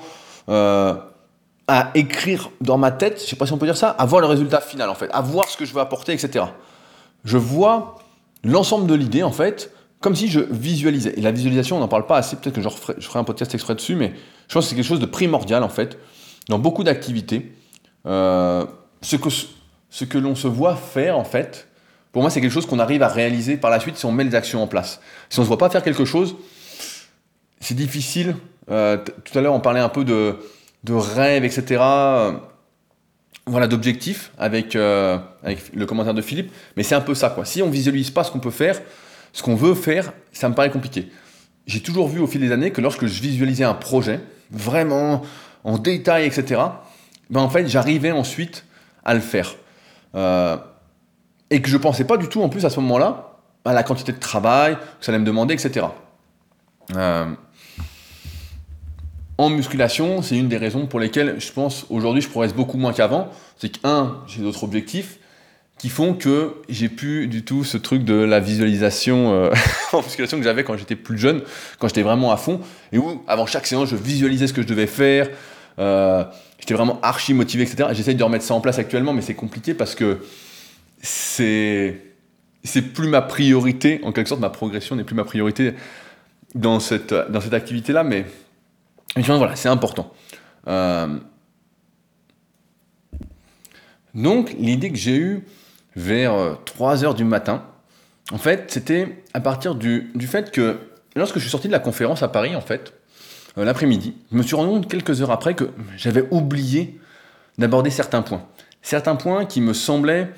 euh, à écrire dans ma tête, je sais pas si on peut dire ça, à voir le résultat final en fait, à voir ce que je veux apporter, etc. Je vois l'ensemble de l'idée en fait, comme si je visualisais. Et la visualisation, on n'en parle pas assez, peut-être que je je ferai, un podcast exprès dessus, mais je pense que c'est quelque chose de primordial en fait, dans beaucoup d'activités. Euh, ce que, ce que l'on se voit faire en fait, pour moi, c'est quelque chose qu'on arrive à réaliser par la suite si on met les actions en place. Si on ne se voit pas faire quelque chose, c'est difficile. Euh, tout à l'heure, on parlait un peu de, de rêve, etc. voilà, d'objectifs avec, euh, avec le commentaire de Philippe. Mais c'est un peu ça, quoi. Si on visualise pas ce qu'on peut faire, ce qu'on veut faire, ça me paraît compliqué. J'ai toujours vu au fil des années que lorsque je visualisais un projet, vraiment en détail, etc., ben en fait, j'arrivais ensuite à le faire. Euh, et que je pensais pas du tout en plus à ce moment-là à la quantité de travail que ça allait me demander, etc. Euh, en musculation, c'est une des raisons pour lesquelles je pense aujourd'hui je progresse beaucoup moins qu'avant. C'est que, un, j'ai d'autres objectifs qui font que j'ai plus du tout ce truc de la visualisation euh, en musculation que j'avais quand j'étais plus jeune, quand j'étais vraiment à fond, et où avant chaque séance je visualisais ce que je devais faire, euh, j'étais vraiment archi motivé, etc. J'essaye de remettre ça en place actuellement, mais c'est compliqué parce que c'est c'est plus ma priorité, en quelque sorte, ma progression n'est plus ma priorité dans cette, dans cette activité-là, mais, voilà, c'est important. Euh, donc, l'idée que j'ai eue vers 3 euh, heures du matin, en fait, c'était à partir du, du, fait que lorsque je suis sorti de la conférence à Paris, en fait, euh, l'après-midi, je me suis rendu compte quelques heures après que j'avais oublié d'aborder certains points. Certains points qui me semblaient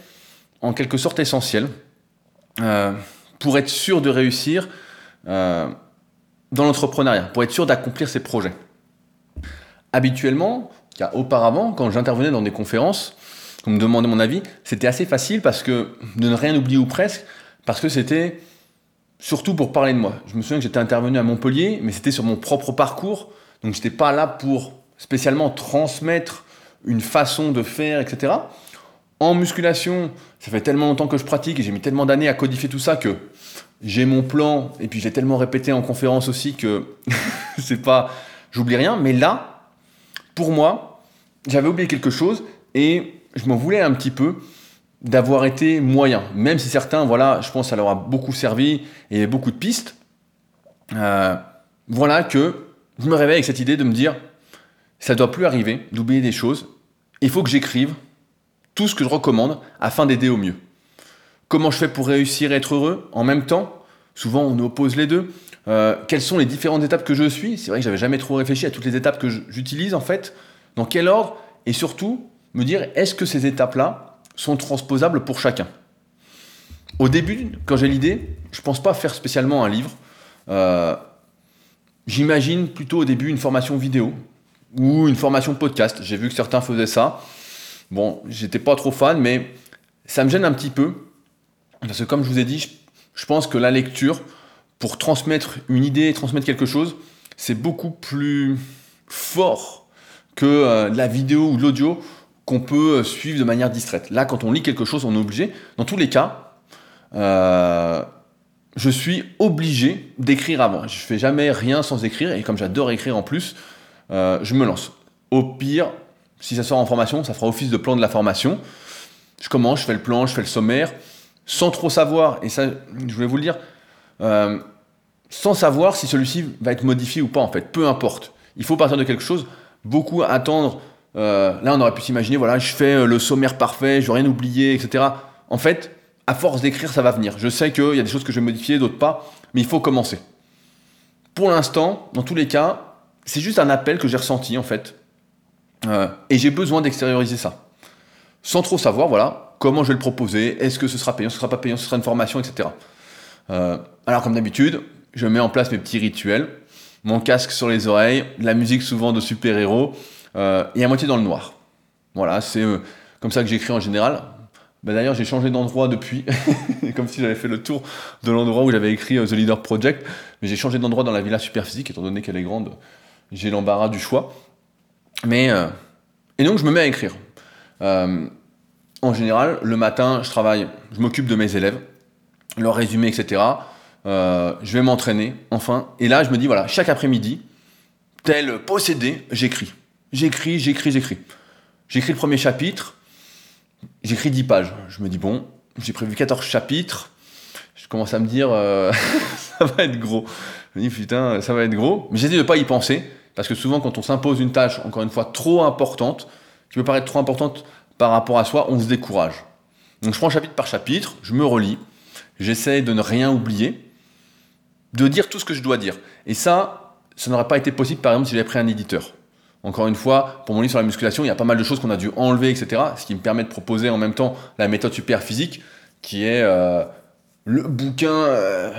en quelque sorte essentiel euh, pour être sûr de réussir euh, dans l'entrepreneuriat, pour être sûr d'accomplir ses projets. Habituellement, car auparavant, quand j'intervenais dans des conférences, qu'on me demandait mon avis, c'était assez facile parce que de ne rien oublier ou presque, parce que c'était surtout pour parler de moi. Je me souviens que j'étais intervenu à Montpellier, mais c'était sur mon propre parcours, donc j'étais pas là pour spécialement transmettre une façon de faire, etc. En musculation, ça fait tellement longtemps que je pratique et j'ai mis tellement d'années à codifier tout ça que j'ai mon plan et puis j'ai tellement répété en conférence aussi que c'est pas, j'oublie rien. Mais là, pour moi, j'avais oublié quelque chose et je m'en voulais un petit peu d'avoir été moyen. Même si certains, voilà, je pense ça leur a beaucoup servi et beaucoup de pistes. Euh, voilà que je me réveille avec cette idée de me dire, ça doit plus arriver d'oublier des choses. Il faut que j'écrive tout ce que je recommande afin d'aider au mieux. Comment je fais pour réussir et être heureux en même temps? Souvent, on oppose les deux. Euh, quelles sont les différentes étapes que je suis? C'est vrai que j'avais jamais trop réfléchi à toutes les étapes que j'utilise en fait. Dans quel ordre? Et surtout, me dire est-ce que ces étapes-là sont transposables pour chacun Au début, quand j'ai l'idée, je pense pas faire spécialement un livre. Euh, j'imagine plutôt au début une formation vidéo ou une formation podcast. J'ai vu que certains faisaient ça. Bon, j'étais pas trop fan, mais ça me gêne un petit peu. Parce que comme je vous ai dit, je pense que la lecture, pour transmettre une idée, transmettre quelque chose, c'est beaucoup plus fort que euh, la vidéo ou l'audio qu'on peut euh, suivre de manière distraite. Là, quand on lit quelque chose, on est obligé. Dans tous les cas, euh, je suis obligé d'écrire avant. Je fais jamais rien sans écrire, et comme j'adore écrire en plus, je me lance. Au pire, si ça sort en formation, ça fera office de plan de la formation. Je commence, je fais le plan, je fais le sommaire sans trop savoir, et ça, je voulais vous le dire, euh, sans savoir si celui-ci va être modifié ou pas, en fait. Peu importe. Il faut partir de quelque chose. Beaucoup attendre. Euh, là, on aurait pu s'imaginer, voilà, je fais euh, le sommaire parfait, je vais rien oublier, etc. En fait, à force d'écrire, ça va venir. Je sais qu'il y a des choses que je vais modifier, d'autres pas, mais il faut commencer. Pour l'instant, dans tous les cas, c'est juste un appel que j'ai ressenti, en fait. et j'ai besoin d'extérioriser ça. Sans trop savoir, voilà, comment je vais le proposer, est-ce que ce sera payant, ce sera pas payant, ce sera une formation, etc. Euh, alors comme d'habitude, je mets en place mes petits rituels, mon casque sur les oreilles, la musique souvent de super-héros, euh, et à moitié dans le noir. Voilà, c'est euh, comme ça que j'écris en général. Bah, d'ailleurs, j'ai changé d'endroit depuis, comme si j'avais fait le tour de l'endroit où j'avais écrit The Leader Project, mais j'ai changé d'endroit dans la villa Superphysique, étant donné qu'elle est grande, j'ai l'embarras du choix. Mais, et donc je me mets à écrire en général, le matin, je travaille, je m'occupe de mes élèves, leur résumé, etc. Euh, je vais m'entraîner, enfin. Et là, je me dis, voilà, chaque après-midi, tel possédé, j'écris. J'écris, j'écris, j'écris. J'écris le premier chapitre, j'écris 10 pages. Je me dis, bon, j'ai prévu 14 chapitres. Je commence à me dire, euh, ça va être gros. Je me dis, putain, ça va être gros. Mais j'essaie de ne pas y penser, parce que souvent, quand on s'impose une tâche, encore une fois, trop importante, qui peut paraître trop importante par rapport à soi, on se décourage. Donc je prends chapitre par chapitre, je me relis, j'essaie de ne rien oublier, de dire tout ce que je dois dire. Et ça, ça n'aurait pas été possible par exemple si j'avais pris un éditeur. Encore une fois, pour mon livre sur la musculation, il y a pas mal de choses qu'on a dû enlever, etc. Ce qui me permet de proposer en même temps la méthode super physique, qui est euh, le bouquin euh,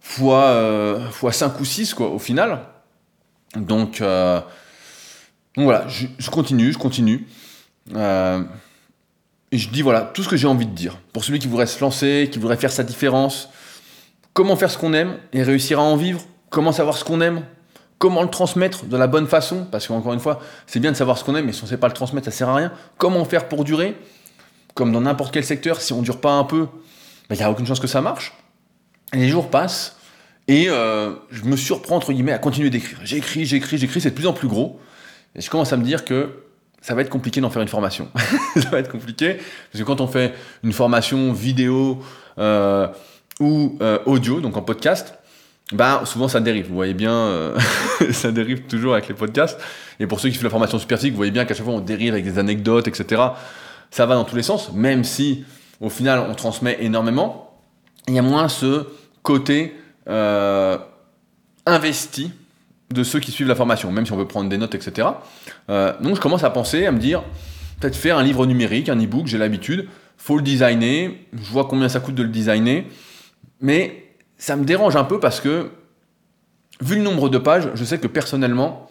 fois, euh, fois 5 ou 6, quoi, au final. Donc, donc voilà, je, continue, je continue. Et je dis voilà, tout ce que j'ai envie de dire. Pour celui qui voudrait se lancer, qui voudrait faire sa différence, comment faire ce qu'on aime et réussir à en vivre, comment savoir ce qu'on aime, comment le transmettre de la bonne façon, parce qu'encore une fois, c'est bien de savoir ce qu'on aime, mais si on ne sait pas le transmettre, ça sert à rien. Comment faire pour durer? Comme dans n'importe quel secteur, si on ne dure pas un peu, ben, il n'y a aucune chance que ça marche. Les jours passent, et euh, je me surprends, entre guillemets, à continuer d'écrire. J'écris, j'écris, j'écris, c'est de plus en plus gros. Et je commence à me dire que ça va être compliqué d'en faire une formation. ça va être compliqué, parce que quand on fait une formation vidéo euh, ou euh, audio, donc en podcast, bah, souvent ça dérive. Vous voyez bien, euh, ça dérive toujours avec les podcasts. Et pour ceux qui font la formation super vous voyez bien qu'à chaque fois on dérive avec des anecdotes, etc. Ça va dans tous les sens, même si au final on transmet énormément. Il y a moins ce côté investi de ceux qui suivent la formation, même si on veut prendre des notes, etc. Euh, donc je commence à penser, à me dire, peut-être faire un livre numérique, un e-book, j'ai l'habitude, faut le designer, je vois combien ça coûte de le designer, mais ça me dérange un peu parce que, vu le nombre de pages, je sais que personnellement,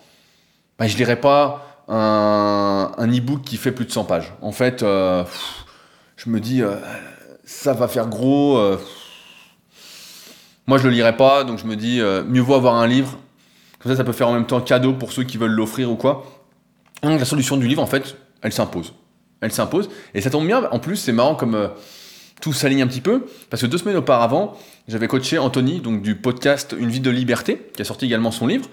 bah, je lirai pas un, e-book qui fait plus de 100 pages. En fait, euh, je me dis, euh, ça va faire gros. euh, moi, je le lirai pas, donc je me dis, mieux vaut avoir un livre. Comme ça, ça peut faire en même temps cadeau pour ceux qui veulent l'offrir ou quoi. Donc, la solution du livre, en fait, elle s'impose. Elle s'impose. Et ça tombe bien, en plus, c'est marrant comme tout s'aligne un petit peu, parce que deux semaines auparavant, j'avais coaché Anthony, donc du podcast Une vie de liberté, qui a sorti également son livre.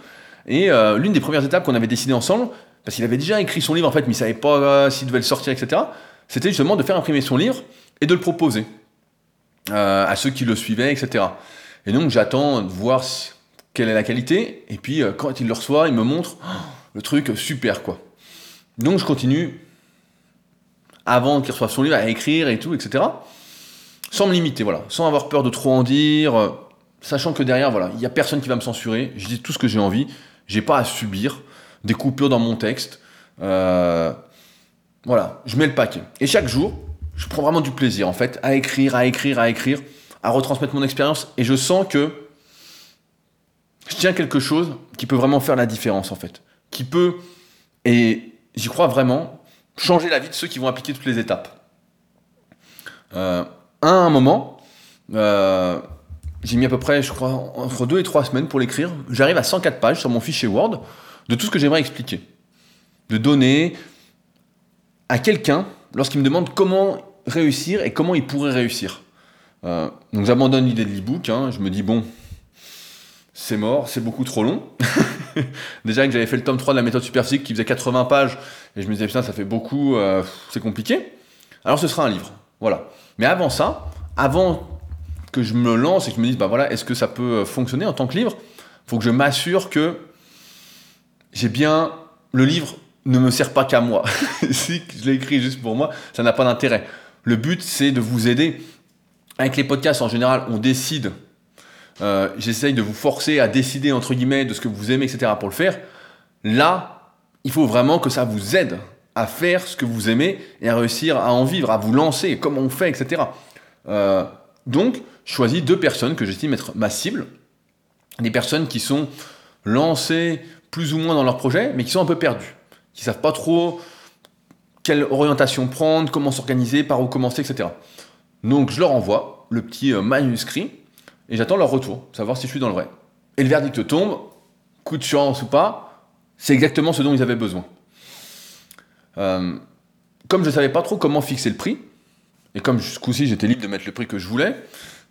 Et euh, l'une des premières étapes qu'on avait décidé ensemble, parce qu'il avait déjà écrit son livre en fait, mais il savait pas euh, s'il devait le sortir, etc. C'était justement de faire imprimer son livre et de le proposer euh, à ceux qui le suivaient, etc. Et donc j'attends de voir quelle est la qualité, et puis euh, quand il le reçoit, il me montre oh, le truc super quoi. Donc je continue avant qu'il reçoive son livre à écrire et tout, etc. Sans me limiter, voilà, sans avoir peur de trop en dire, euh, sachant que derrière, voilà, il y a personne qui va me censurer. Je dis tout ce que j'ai envie. J'ai pas à subir des coupures dans mon texte. Euh, voilà, je mets le paquet. Et chaque jour, je prends vraiment du plaisir en fait à écrire, à écrire, à écrire, à retransmettre mon expérience. Et je sens que je tiens quelque chose qui peut vraiment faire la différence en fait, qui peut et j'y crois vraiment changer la vie de ceux qui vont appliquer toutes les étapes. Euh, à un moment, euh, j'ai mis à peu près, je crois, entre deux et trois semaines pour l'écrire. J'arrive à 104 pages sur mon fichier Word de tout ce que j'aimerais expliquer. De donner à quelqu'un, lorsqu'il me demande comment réussir et comment il pourrait réussir. Euh, donc j'abandonne l'idée de l'e-book, hein. je me dis, bon, c'est mort, c'est beaucoup trop long. Déjà que j'avais fait le tome 3 de la méthode superphysique qui faisait 80 pages, et je me disais, putain, ça fait beaucoup, euh, c'est compliqué. Alors ce sera un livre, voilà. Mais avant ça, avant que je me lance et que je me dise, bah voilà, est-ce que ça peut fonctionner en tant que livre faut que je m'assure que j'ai bien. Le livre ne me sert pas qu'à moi. si je l'ai écrit juste pour moi, ça n'a pas d'intérêt. Le but, c'est de vous aider. Avec les podcasts, en général, on décide. Euh, J'essaye de vous forcer à décider, entre guillemets, de ce que vous aimez, etc. pour le faire. Là, il faut vraiment que ça vous aide à faire ce que vous aimez et à réussir à en vivre, à vous lancer, comment on fait, etc. Euh, donc, je choisis deux personnes que j'estime être ma cible. Des personnes qui sont lancées plus ou moins dans leur projet, mais qui sont un peu perdues, qui savent pas trop quelle orientation prendre, comment s'organiser, par où commencer, etc. Donc, je leur envoie le petit euh, manuscrit et j'attends leur retour, savoir si je suis dans le vrai. Et le verdict tombe, coup de chance ou pas, c'est exactement ce dont ils avaient besoin. Euh, comme je ne savais pas trop comment fixer le prix, et comme coup-ci j'étais libre de mettre le prix que je voulais,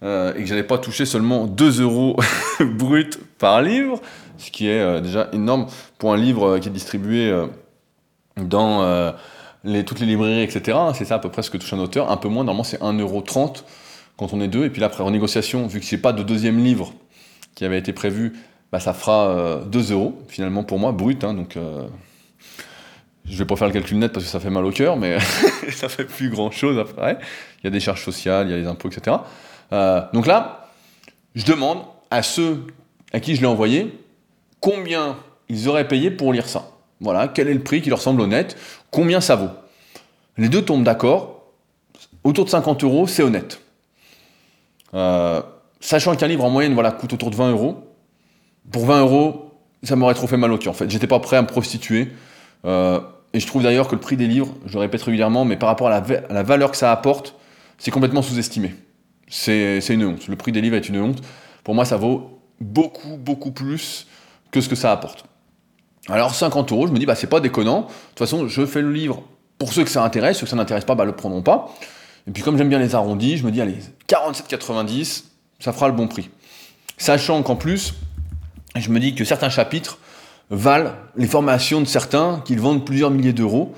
euh, et que j'allais pas toucher seulement 2 euros brut par livre, ce qui est euh, déjà énorme pour un livre qui est distribué dans toutes les librairies, etc. C'est ça à peu près ce que touche un auteur. Un peu moins, normalement c'est 1,30€ quand on est deux. Et puis là, après renégociation, vu que c'est pas de deuxième livre qui avait été prévu, bah, ça fera euh, 2 euros finalement pour moi, brut. hein, donc je vais pas faire le calcul net parce que ça fait mal au cœur, mais ça fait plus grand chose après. Il y a des charges sociales, il y a les impôts, etc. Euh, donc là, je demande à ceux à qui je l'ai envoyé combien ils auraient payé pour lire ça. Voilà, quel est le prix qui leur semble honnête, combien ça vaut. Les deux tombent d'accord, autour de 50 euros, c'est honnête. Euh, sachant qu'un livre en moyenne voilà, coûte autour de 20 euros, pour 20 euros, ça m'aurait trop fait mal au cœur en fait. J'étais pas prêt à me prostituer. Euh, et je trouve d'ailleurs que le prix des livres, je le répète régulièrement, mais par rapport à la, valeur que ça apporte, c'est complètement sous-estimé. C'est c'est une honte. Le prix des livres est une honte. Pour moi, ça vaut beaucoup, beaucoup plus que ce que ça apporte. Alors 50 euros, je me dis, bah c'est pas déconnant. De toute façon, je fais le livre pour ceux que ça intéresse, ceux que ça n'intéresse pas, bah le prendront pas. Et puis comme j'aime bien les arrondis, je me dis, allez, 47,90, ça fera le bon prix. Sachant qu'en plus, je me dis que certains chapitres valent les formations de certains qu'ils vendent plusieurs milliers d'euros.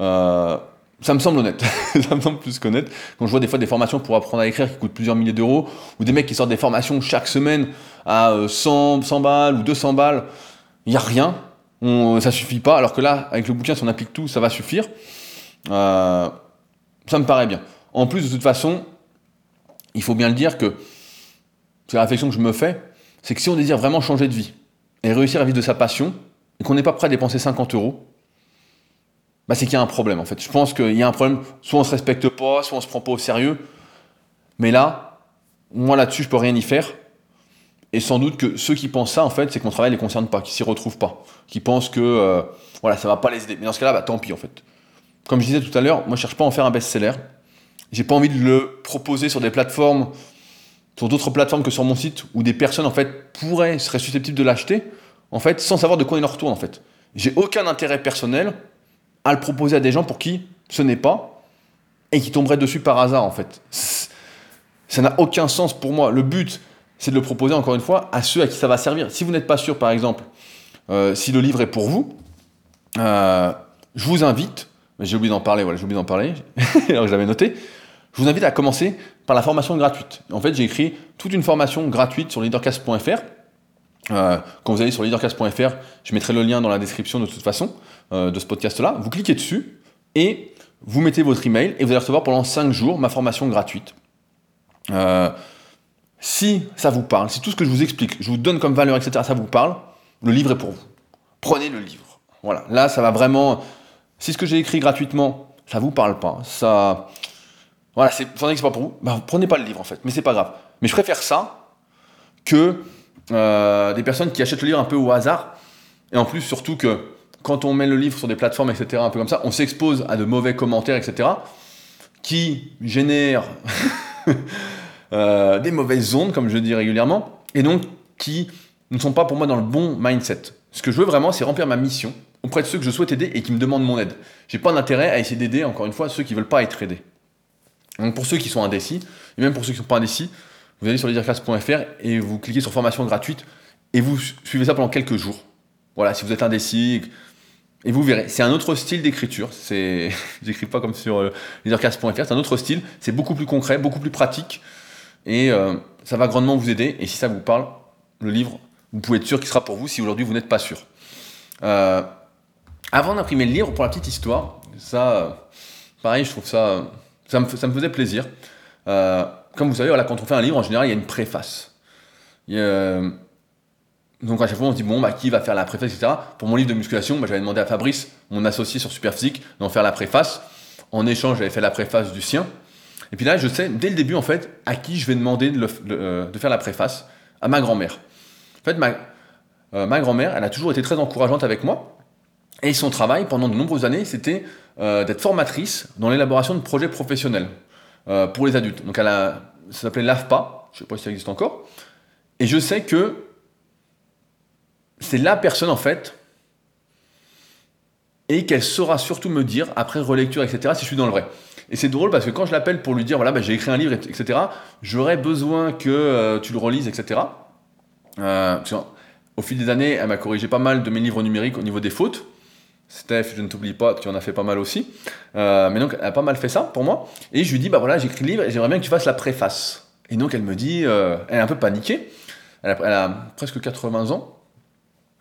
Euh, ça me semble honnête. ça me semble plus qu'honnête. Quand je vois des fois des formations pour apprendre à écrire qui coûtent plusieurs milliers d'euros, ou des mecs qui sortent des formations chaque semaine à euh, 100, 100 balles ou 200 balles, il n'y a rien. On, ça suffit pas. Alors que là, avec le bouquin, si on applique tout, ça va suffire. Euh, ça me paraît bien. En plus, de toute façon, il faut bien le dire que c'est la réflexion que je me fais, c'est que si on désire vraiment changer de vie et réussir à vivre de sa passion, et qu'on n'est pas prêt à dépenser 50 euros, bah c'est qu'il y a un problème en fait. Je pense qu'il y a un problème, soit on se respecte pas, soit on se prend pas au sérieux. Mais là, moi là-dessus, je peux rien y faire. Et sans doute que ceux qui pensent ça, en fait, c'est que mon travail les concerne pas, qu'ils s'y retrouvent pas, qui pensent que euh, voilà, ça va pas les aider. Mais dans ce cas-là, bah, tant pis en fait. Comme je disais tout à l'heure, moi je cherche pas à en faire un best-seller. J'ai pas envie de le proposer sur des plateformes, sur d'autres plateformes que sur mon site, où des personnes en fait pourraient, seraient susceptibles de l'acheter, en fait, sans savoir de quoi il en retourne en fait. J'ai aucun intérêt personnel à le proposer à des gens pour qui ce n'est pas et qui tomberaient dessus par hasard en fait. Ça n'a aucun sens pour moi. Le but, c'est de le proposer encore une fois à ceux à qui ça va servir. Si vous n'êtes pas sûr, par exemple, euh, si le livre est pour vous, euh, je vous invite, j'ai oublié d'en parler, voilà, j'ai oublié d'en parler, alors que j'avais noté, je vous invite à commencer par la formation gratuite. En fait, j'ai écrit toute une formation gratuite sur leadercast.fr. Euh, quand vous allez sur leadercast.fr, je mettrai le lien dans la description de toute façon de ce podcast-là. Vous cliquez dessus et vous mettez votre email et vous allez recevoir pendant 5 jours ma formation gratuite. si ça vous parle, si tout ce que je vous explique, je vous donne comme valeur, etc., ça vous parle, le livre est pour vous. Prenez le livre. Voilà, là, ça va vraiment. Si ce que j'ai écrit gratuitement, ça vous parle pas, ça. Voilà, c'est, que pas pour vous, bah, prenez pas le livre en fait, mais c'est pas grave. Mais je préfère ça que euh, des personnes qui achètent le livre un peu au hasard. Et en plus, surtout que quand on met le livre sur des plateformes, etc., un peu comme ça, on s'expose à de mauvais commentaires, etc., qui génèrent euh, des mauvaises ondes, comme je dis régulièrement, et donc qui ne sont pas pour moi dans le bon mindset. Ce que je veux vraiment, c'est remplir ma mission auprès de ceux que je souhaite aider et qui me demandent mon aide. J'ai pas d'intérêt à essayer d'aider, encore une fois, ceux qui veulent pas être aidés. Donc pour ceux qui sont indécis, et même pour ceux qui ne sont pas indécis, vous allez sur leaderclass.fr et vous cliquez sur formation gratuite et vous suivez ça pendant quelques jours. Voilà, si vous êtes indécis, et vous verrez, c'est un autre style d'écriture. C'est, j'écris pas comme sur euh, leaderclass.fr, c'est un autre style. C'est beaucoup plus concret, beaucoup plus pratique, et euh, ça va grandement vous aider. Et si ça vous parle, le livre vous pouvez être sûr qu'il sera pour vous si aujourd'hui vous n'êtes pas sûr. Euh, avant d'imprimer le livre, pour la petite histoire, ça, euh, pareil, je trouve ça, ça me, faisait plaisir. Euh, comme vous savez, quand on fait un livre, en général, il y a une préface. donc à chaque fois, on se dit, bon, bah, qui va faire la préface, etc. Pour mon livre de musculation, bah, j'avais demandé à Fabrice, mon associé sur Superphysique, d'en faire la préface. En échange, j'avais fait la préface du sien. Et puis là, je sais, dès le début, en fait, à qui je vais demander de, de faire la préface. À ma grand-mère. En fait, euh, ma, grand-mère, elle a toujours été très encourageante avec moi. Et son travail, pendant de nombreuses années, c'était euh, d'être formatrice dans l'élaboration de projets professionnels euh, pour les adultes. Donc, elle a, ça s'appelait l'AFPA, je ne sais pas si ça existe encore. Et je sais que c'est la personne, en fait, et qu'elle saura surtout me dire, après relecture, etc., si je suis dans le vrai. Et c'est drôle parce que quand je l'appelle pour lui dire, voilà, bah, j'ai écrit un livre, etc., j'aurais besoin que tu le relises, etc., euh, au fil des années, elle m'a corrigé pas mal de mes livres numériques au niveau des fautes. Steph, je ne t'oublie pas, tu en as fait pas mal aussi. Euh, mais donc, elle a pas mal fait ça pour moi. Et je lui dis, bah voilà, j'écris le livre et j'aimerais bien que tu fasses la préface. Et donc, elle me dit, euh, elle est un peu paniquée. Elle a, presque 80 ans.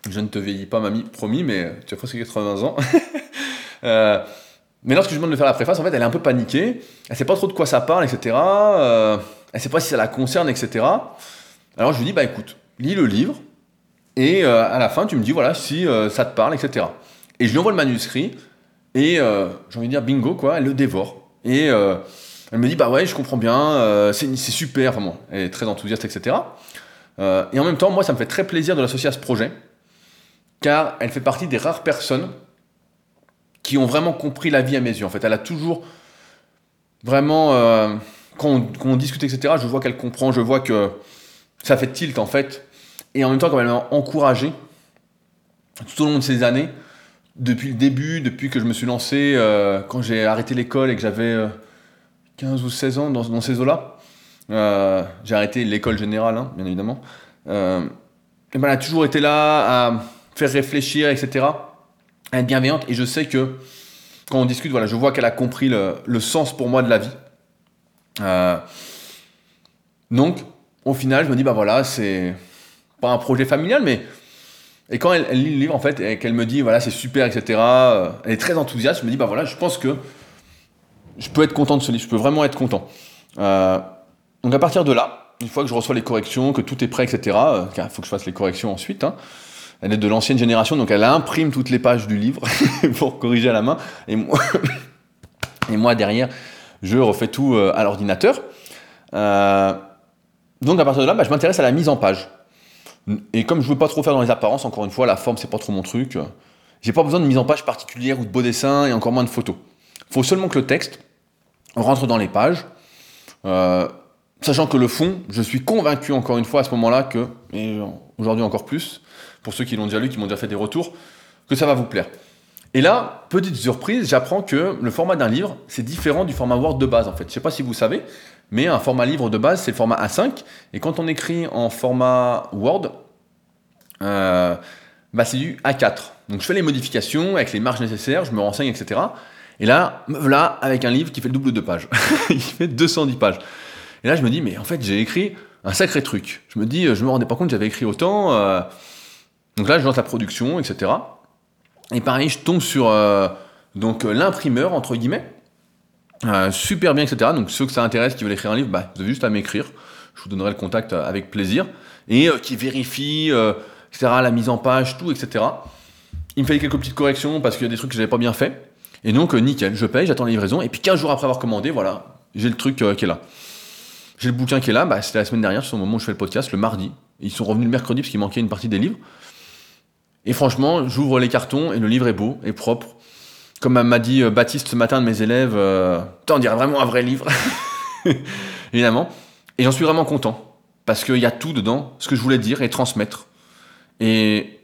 Je ne te vieillis pas, mamie, promis, mais tu as presque 80 ans. mais lorsque je demande de faire la préface, en fait, elle est un peu paniquée. Elle sait pas trop de quoi ça parle, etc. elle sait pas si ça la concerne, etc. Alors, je lui dis, bah écoute, lis le livre, et euh, à la fin, tu me dis, voilà, si euh, ça te parle, etc. Et je lui envoie le manuscrit, et euh, j'ai envie de dire, bingo, quoi, elle le dévore. Et elle me dit, bah ouais, je comprends bien, c'est super, vraiment, elle est très enthousiaste, etc. et en même temps, moi, ça me fait très plaisir de l'associer à ce projet, car elle fait partie des rares personnes qui ont vraiment compris la vie à mes yeux. En fait, elle a toujours vraiment, quand on, quand, on, discute, etc., je vois qu'elle comprend, je vois que ça fait tilt en fait. Et en même temps, comme elle m'a encouragé tout au long de ces années, depuis le début, depuis que je me suis lancé, euh, quand j'ai arrêté l'école et que j'avais 15 euh, ou 16 ans dans, ces eaux-là, euh, j'ai arrêté l'école générale, hein, bien évidemment. et ben, elle a toujours été là à faire réfléchir, etc., à être bienveillante. Et je sais que quand on discute, voilà, je vois qu'elle a compris le, le, sens pour moi de la vie. donc, au final, je me dis, bah voilà, c'est pas un projet familial, mais. Et quand elle, lit le livre, en fait, et qu'elle me dit, voilà, c'est super, etc., euh, elle est très enthousiaste, je me dis, bah voilà, je pense que je peux être content de ce livre, je peux vraiment être content. Euh, donc à partir de là, une fois que je reçois les corrections, que tout est prêt, etc., il euh, faut que je fasse les corrections ensuite, hein, elle est de l'ancienne génération, donc elle imprime toutes les pages du livre pour corriger à la main, et moi, et moi derrière, je refais tout à l'ordinateur. Donc à partir de là, bah, je m'intéresse à la mise en page. Et comme je veux pas trop faire dans les apparences, encore une fois, la forme, c'est pas trop mon truc. J'ai pas besoin de mise en page particulière ou de beaux dessins et encore moins de photos. Faut seulement que le texte rentre dans les pages. Euh, sachant que le fond, je suis convaincu encore une fois à ce moment-là que, et aujourd'hui encore plus, pour ceux qui l'ont déjà lu, qui m'ont déjà fait des retours, que ça va vous plaire. Et là, petite surprise, j'apprends que le format d'un livre, c'est différent du format Word de base en fait. Je sais pas si vous savez, mais un format livre de base, c'est le format A5. Et quand on écrit en format Word, euh, bah, c'est du A4. Donc je fais les modifications avec les marges nécessaires, je me renseigne, etc. Et là, me voilà avec un livre qui fait le double de pages. Il fait 210 pages. Et là, je me dis, mais en fait, j'ai écrit un sacré truc. Je me dis, je me rendais pas compte j'avais écrit autant. Euh. Donc là, je lance la production, etc. Et pareil, je tombe sur euh, donc l'imprimeur, entre guillemets. Euh, super bien, etc. Donc ceux que ça intéresse, qui veulent écrire un livre, bah, vous avez juste à m'écrire. Je vous donnerai le contact avec plaisir. Et qui vérifie, etc., la mise en page, tout, etc. Il me fallait quelques petites corrections parce qu'il y a des trucs que j'avais pas bien fait. Et donc, nickel, je paye, j'attends la livraison. Et puis 15 jours après avoir commandé, voilà, j'ai le truc qui est là. J'ai le bouquin qui est là, bah, c'était la semaine dernière, c'est au moment où je fais le podcast, le mardi. Ils sont revenus le mercredi parce qu'il manquait une partie des livres. Et franchement, j'ouvre les cartons et le livre est beau et propre. Comme m'a dit euh, Baptiste ce matin de mes élèves, euh, on dirait vraiment un vrai livre. Évidemment. Et j'en suis vraiment content. Parce qu'il y a tout dedans, ce que je voulais dire et transmettre. Et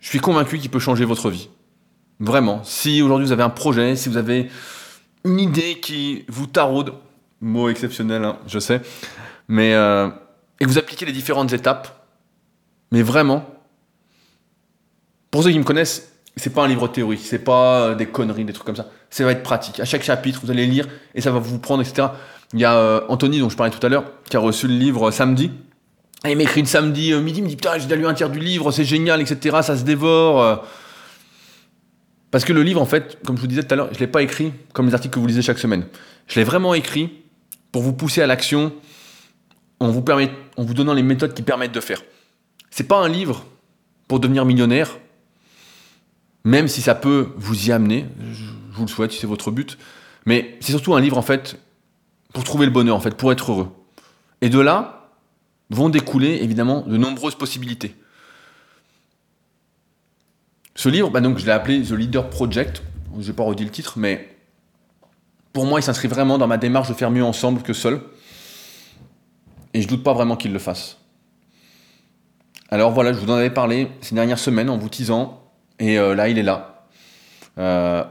je suis convaincu qu'il peut changer votre vie. Vraiment. Si aujourd'hui vous avez un projet, si vous avez une idée qui vous taraude, mot exceptionnel, hein, je sais, mais euh, et que vous appliquez les différentes étapes, mais vraiment, pour ceux qui me connaissent, c'est pas un livre théorique, c'est pas euh, des conneries, des trucs comme ça. Ça va être pratique. À chaque chapitre, vous allez lire et ça va vous prendre, etc. Il y a euh, Anthony, dont je parlais tout à l'heure, qui a reçu le livre samedi. Et il m'écrit le samedi midi, il me dit Putain, j'ai lu un tiers du livre, c'est génial, etc. Ça se dévore. Parce que le livre, en fait, comme je vous disais tout à l'heure, je ne l'ai pas écrit comme les articles que vous lisez chaque semaine. Je l'ai vraiment écrit pour vous pousser à l'action en vous, en vous donnant les méthodes qui permettent de faire. C'est pas un livre pour devenir millionnaire, même si ça peut vous y amener, je vous le souhaite c'est votre but, mais c'est surtout un livre en fait pour trouver le bonheur en fait, pour être heureux. Et de là vont découler évidemment de nombreuses possibilités. Ce livre, bah donc, je l'ai appelé The Leader Project. Je n'ai pas redit le titre, mais pour moi, il s'inscrit vraiment dans ma démarche de faire mieux ensemble que seul. Et je doute pas vraiment qu'il le fasse. Alors voilà, je vous en avais parlé ces dernières semaines en vous teasant, et euh, là, il est là. Euh,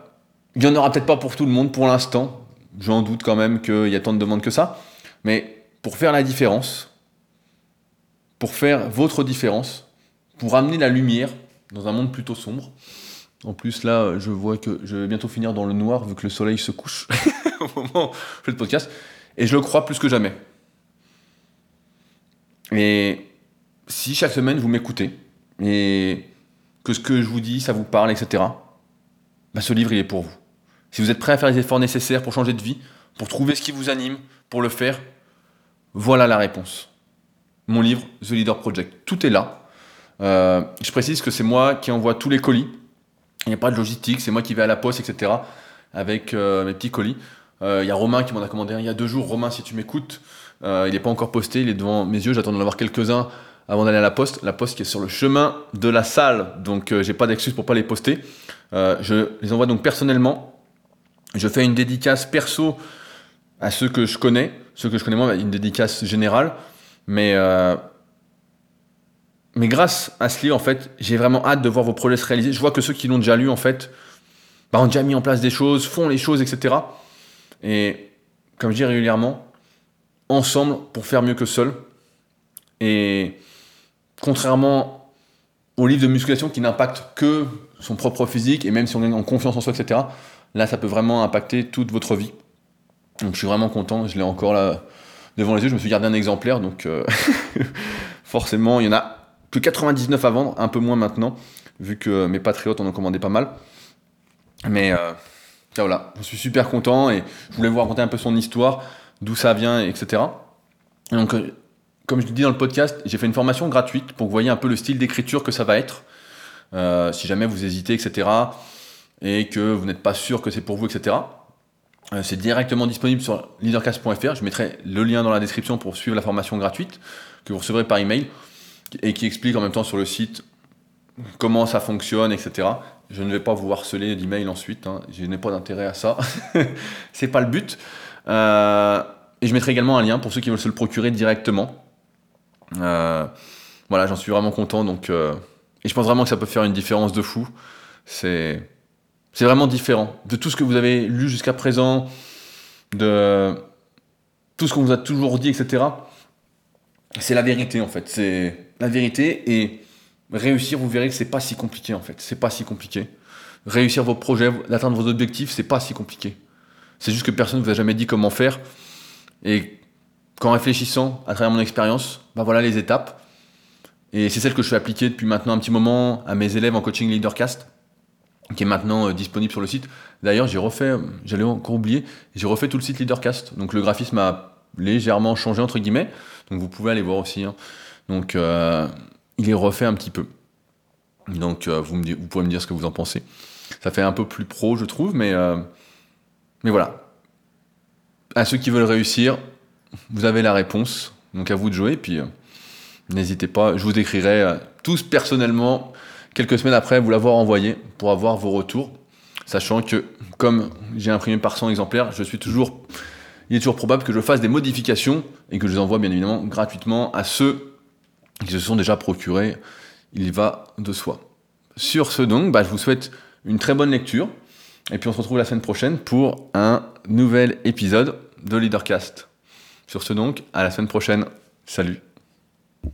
il n'y en aura peut-être pas pour tout le monde pour l'instant. J'en doute quand même qu'il y a tant de demandes que ça. Mais pour faire la différence, pour faire votre différence, pour amener la lumière, dans un monde plutôt sombre. En plus, là, je vois que je vais bientôt finir dans le noir vu que le soleil se couche au moment où je fais le podcast. Et je le crois plus que jamais. Et si chaque semaine vous m'écoutez et que ce que je vous dis, ça vous parle, etc., bah ce livre, il est pour vous. Si vous êtes prêt à faire les efforts nécessaires pour changer de vie, pour trouver ce qui vous anime, pour le faire, voilà la réponse. Mon livre, The Leader Project. Tout est là. Euh, je précise que c'est moi qui envoie tous les colis. Il n'y a pas de logistique, c'est moi qui vais à la poste, etc. avec euh, mes petits colis. Euh, il y a Romain qui m'en a commandé un il y a deux jours. Romain, si tu m'écoutes, il n'est pas encore posté, il est devant mes yeux. J'attends d'en avoir quelques-uns avant d'aller à la poste. La poste qui est sur le chemin de la salle, donc j'ai pas d'excuse pour pas les poster. je les envoie donc personnellement. Je fais une dédicace perso à ceux que je connais, ceux que je connais moi, une dédicace générale. Mais mais grâce à ce livre, en fait, j'ai vraiment hâte de voir vos projets se réaliser. Je vois que ceux qui l'ont déjà lu, en fait, bah, ont déjà mis en place des choses, font les choses, etc. Et comme je dis régulièrement, ensemble pour faire mieux que seul. Et contrairement au livre de musculation qui n'impacte que son propre physique, et même si on est en confiance en soi, etc., là, ça peut vraiment impacter toute votre vie. Donc je suis vraiment content, je l'ai encore là devant les yeux, je me suis gardé un exemplaire, donc euh, forcément, il y en a que 99 à vendre, un peu moins maintenant, vu que mes patriotes en ont commandé pas mal. Mais euh, voilà, je suis super content et je voulais vous raconter un peu son histoire, d'où ça vient, etc. Donc, euh, comme je le dis dans le podcast, j'ai fait une formation gratuite pour que vous voyez un peu le style d'écriture que ça va être. Euh, si jamais vous hésitez, etc. Et que vous n'êtes pas sûr que c'est pour vous, etc. c'est directement disponible sur leadercast.fr. Je mettrai le lien dans la description pour suivre la formation gratuite que vous recevrez par email et qui explique en même temps sur le site comment ça fonctionne, etc. Je ne vais pas vous harceler d'emails ensuite. Hein. Je n'ai pas d'intérêt à ça. c'est pas le but. Euh, et je mettrai également un lien pour ceux qui veulent se le procurer directement. Euh, voilà, j'en suis vraiment content. Donc, euh, et je pense vraiment que ça peut faire une différence de fou. C'est, c'est vraiment différent de tout ce que vous avez lu jusqu'à présent, de tout ce qu'on vous a toujours dit, etc. C'est la vérité en fait. C'est la vérité et réussir, vous verrez que c'est pas si compliqué en fait. C'est pas si compliqué. Réussir vos projets, d'atteindre vos objectifs, c'est pas si compliqué. C'est juste que personne ne vous a jamais dit comment faire. Et qu'en réfléchissant à travers mon expérience, ben voilà les étapes. Et c'est celle que je fais appliquer depuis maintenant un petit moment à mes élèves en coaching Leadercast, qui est maintenant euh, disponible sur le site. D'ailleurs, j'ai refait, j'allais encore oublier, j'ai refait tout le site Leadercast. Donc le graphisme a légèrement changé entre guillemets. Donc vous pouvez aller voir aussi. Hein. Donc euh, il est refait un petit peu. Donc euh, vous, me, pouvez me dire ce que vous en pensez. Ça fait un peu plus pro, je trouve, mais, mais voilà. À ceux qui veulent réussir, vous avez la réponse. Donc à vous de jouer. Puis N'hésitez pas, je vous écrirai euh, tous personnellement quelques semaines après vous l'avoir envoyé pour avoir vos retours. Sachant que, comme j'ai imprimé par 100 exemplaires, je suis toujours, il est toujours probable que je fasse des modifications et que je les envoie bien évidemment gratuitement à ceux qui se sont déjà procurés. Il va de soi. Sur ce donc, bah, je vous souhaite une très bonne lecture. Et puis on se retrouve la semaine prochaine pour un nouvel épisode de Leadercast. Sur ce donc, à la semaine prochaine. Salut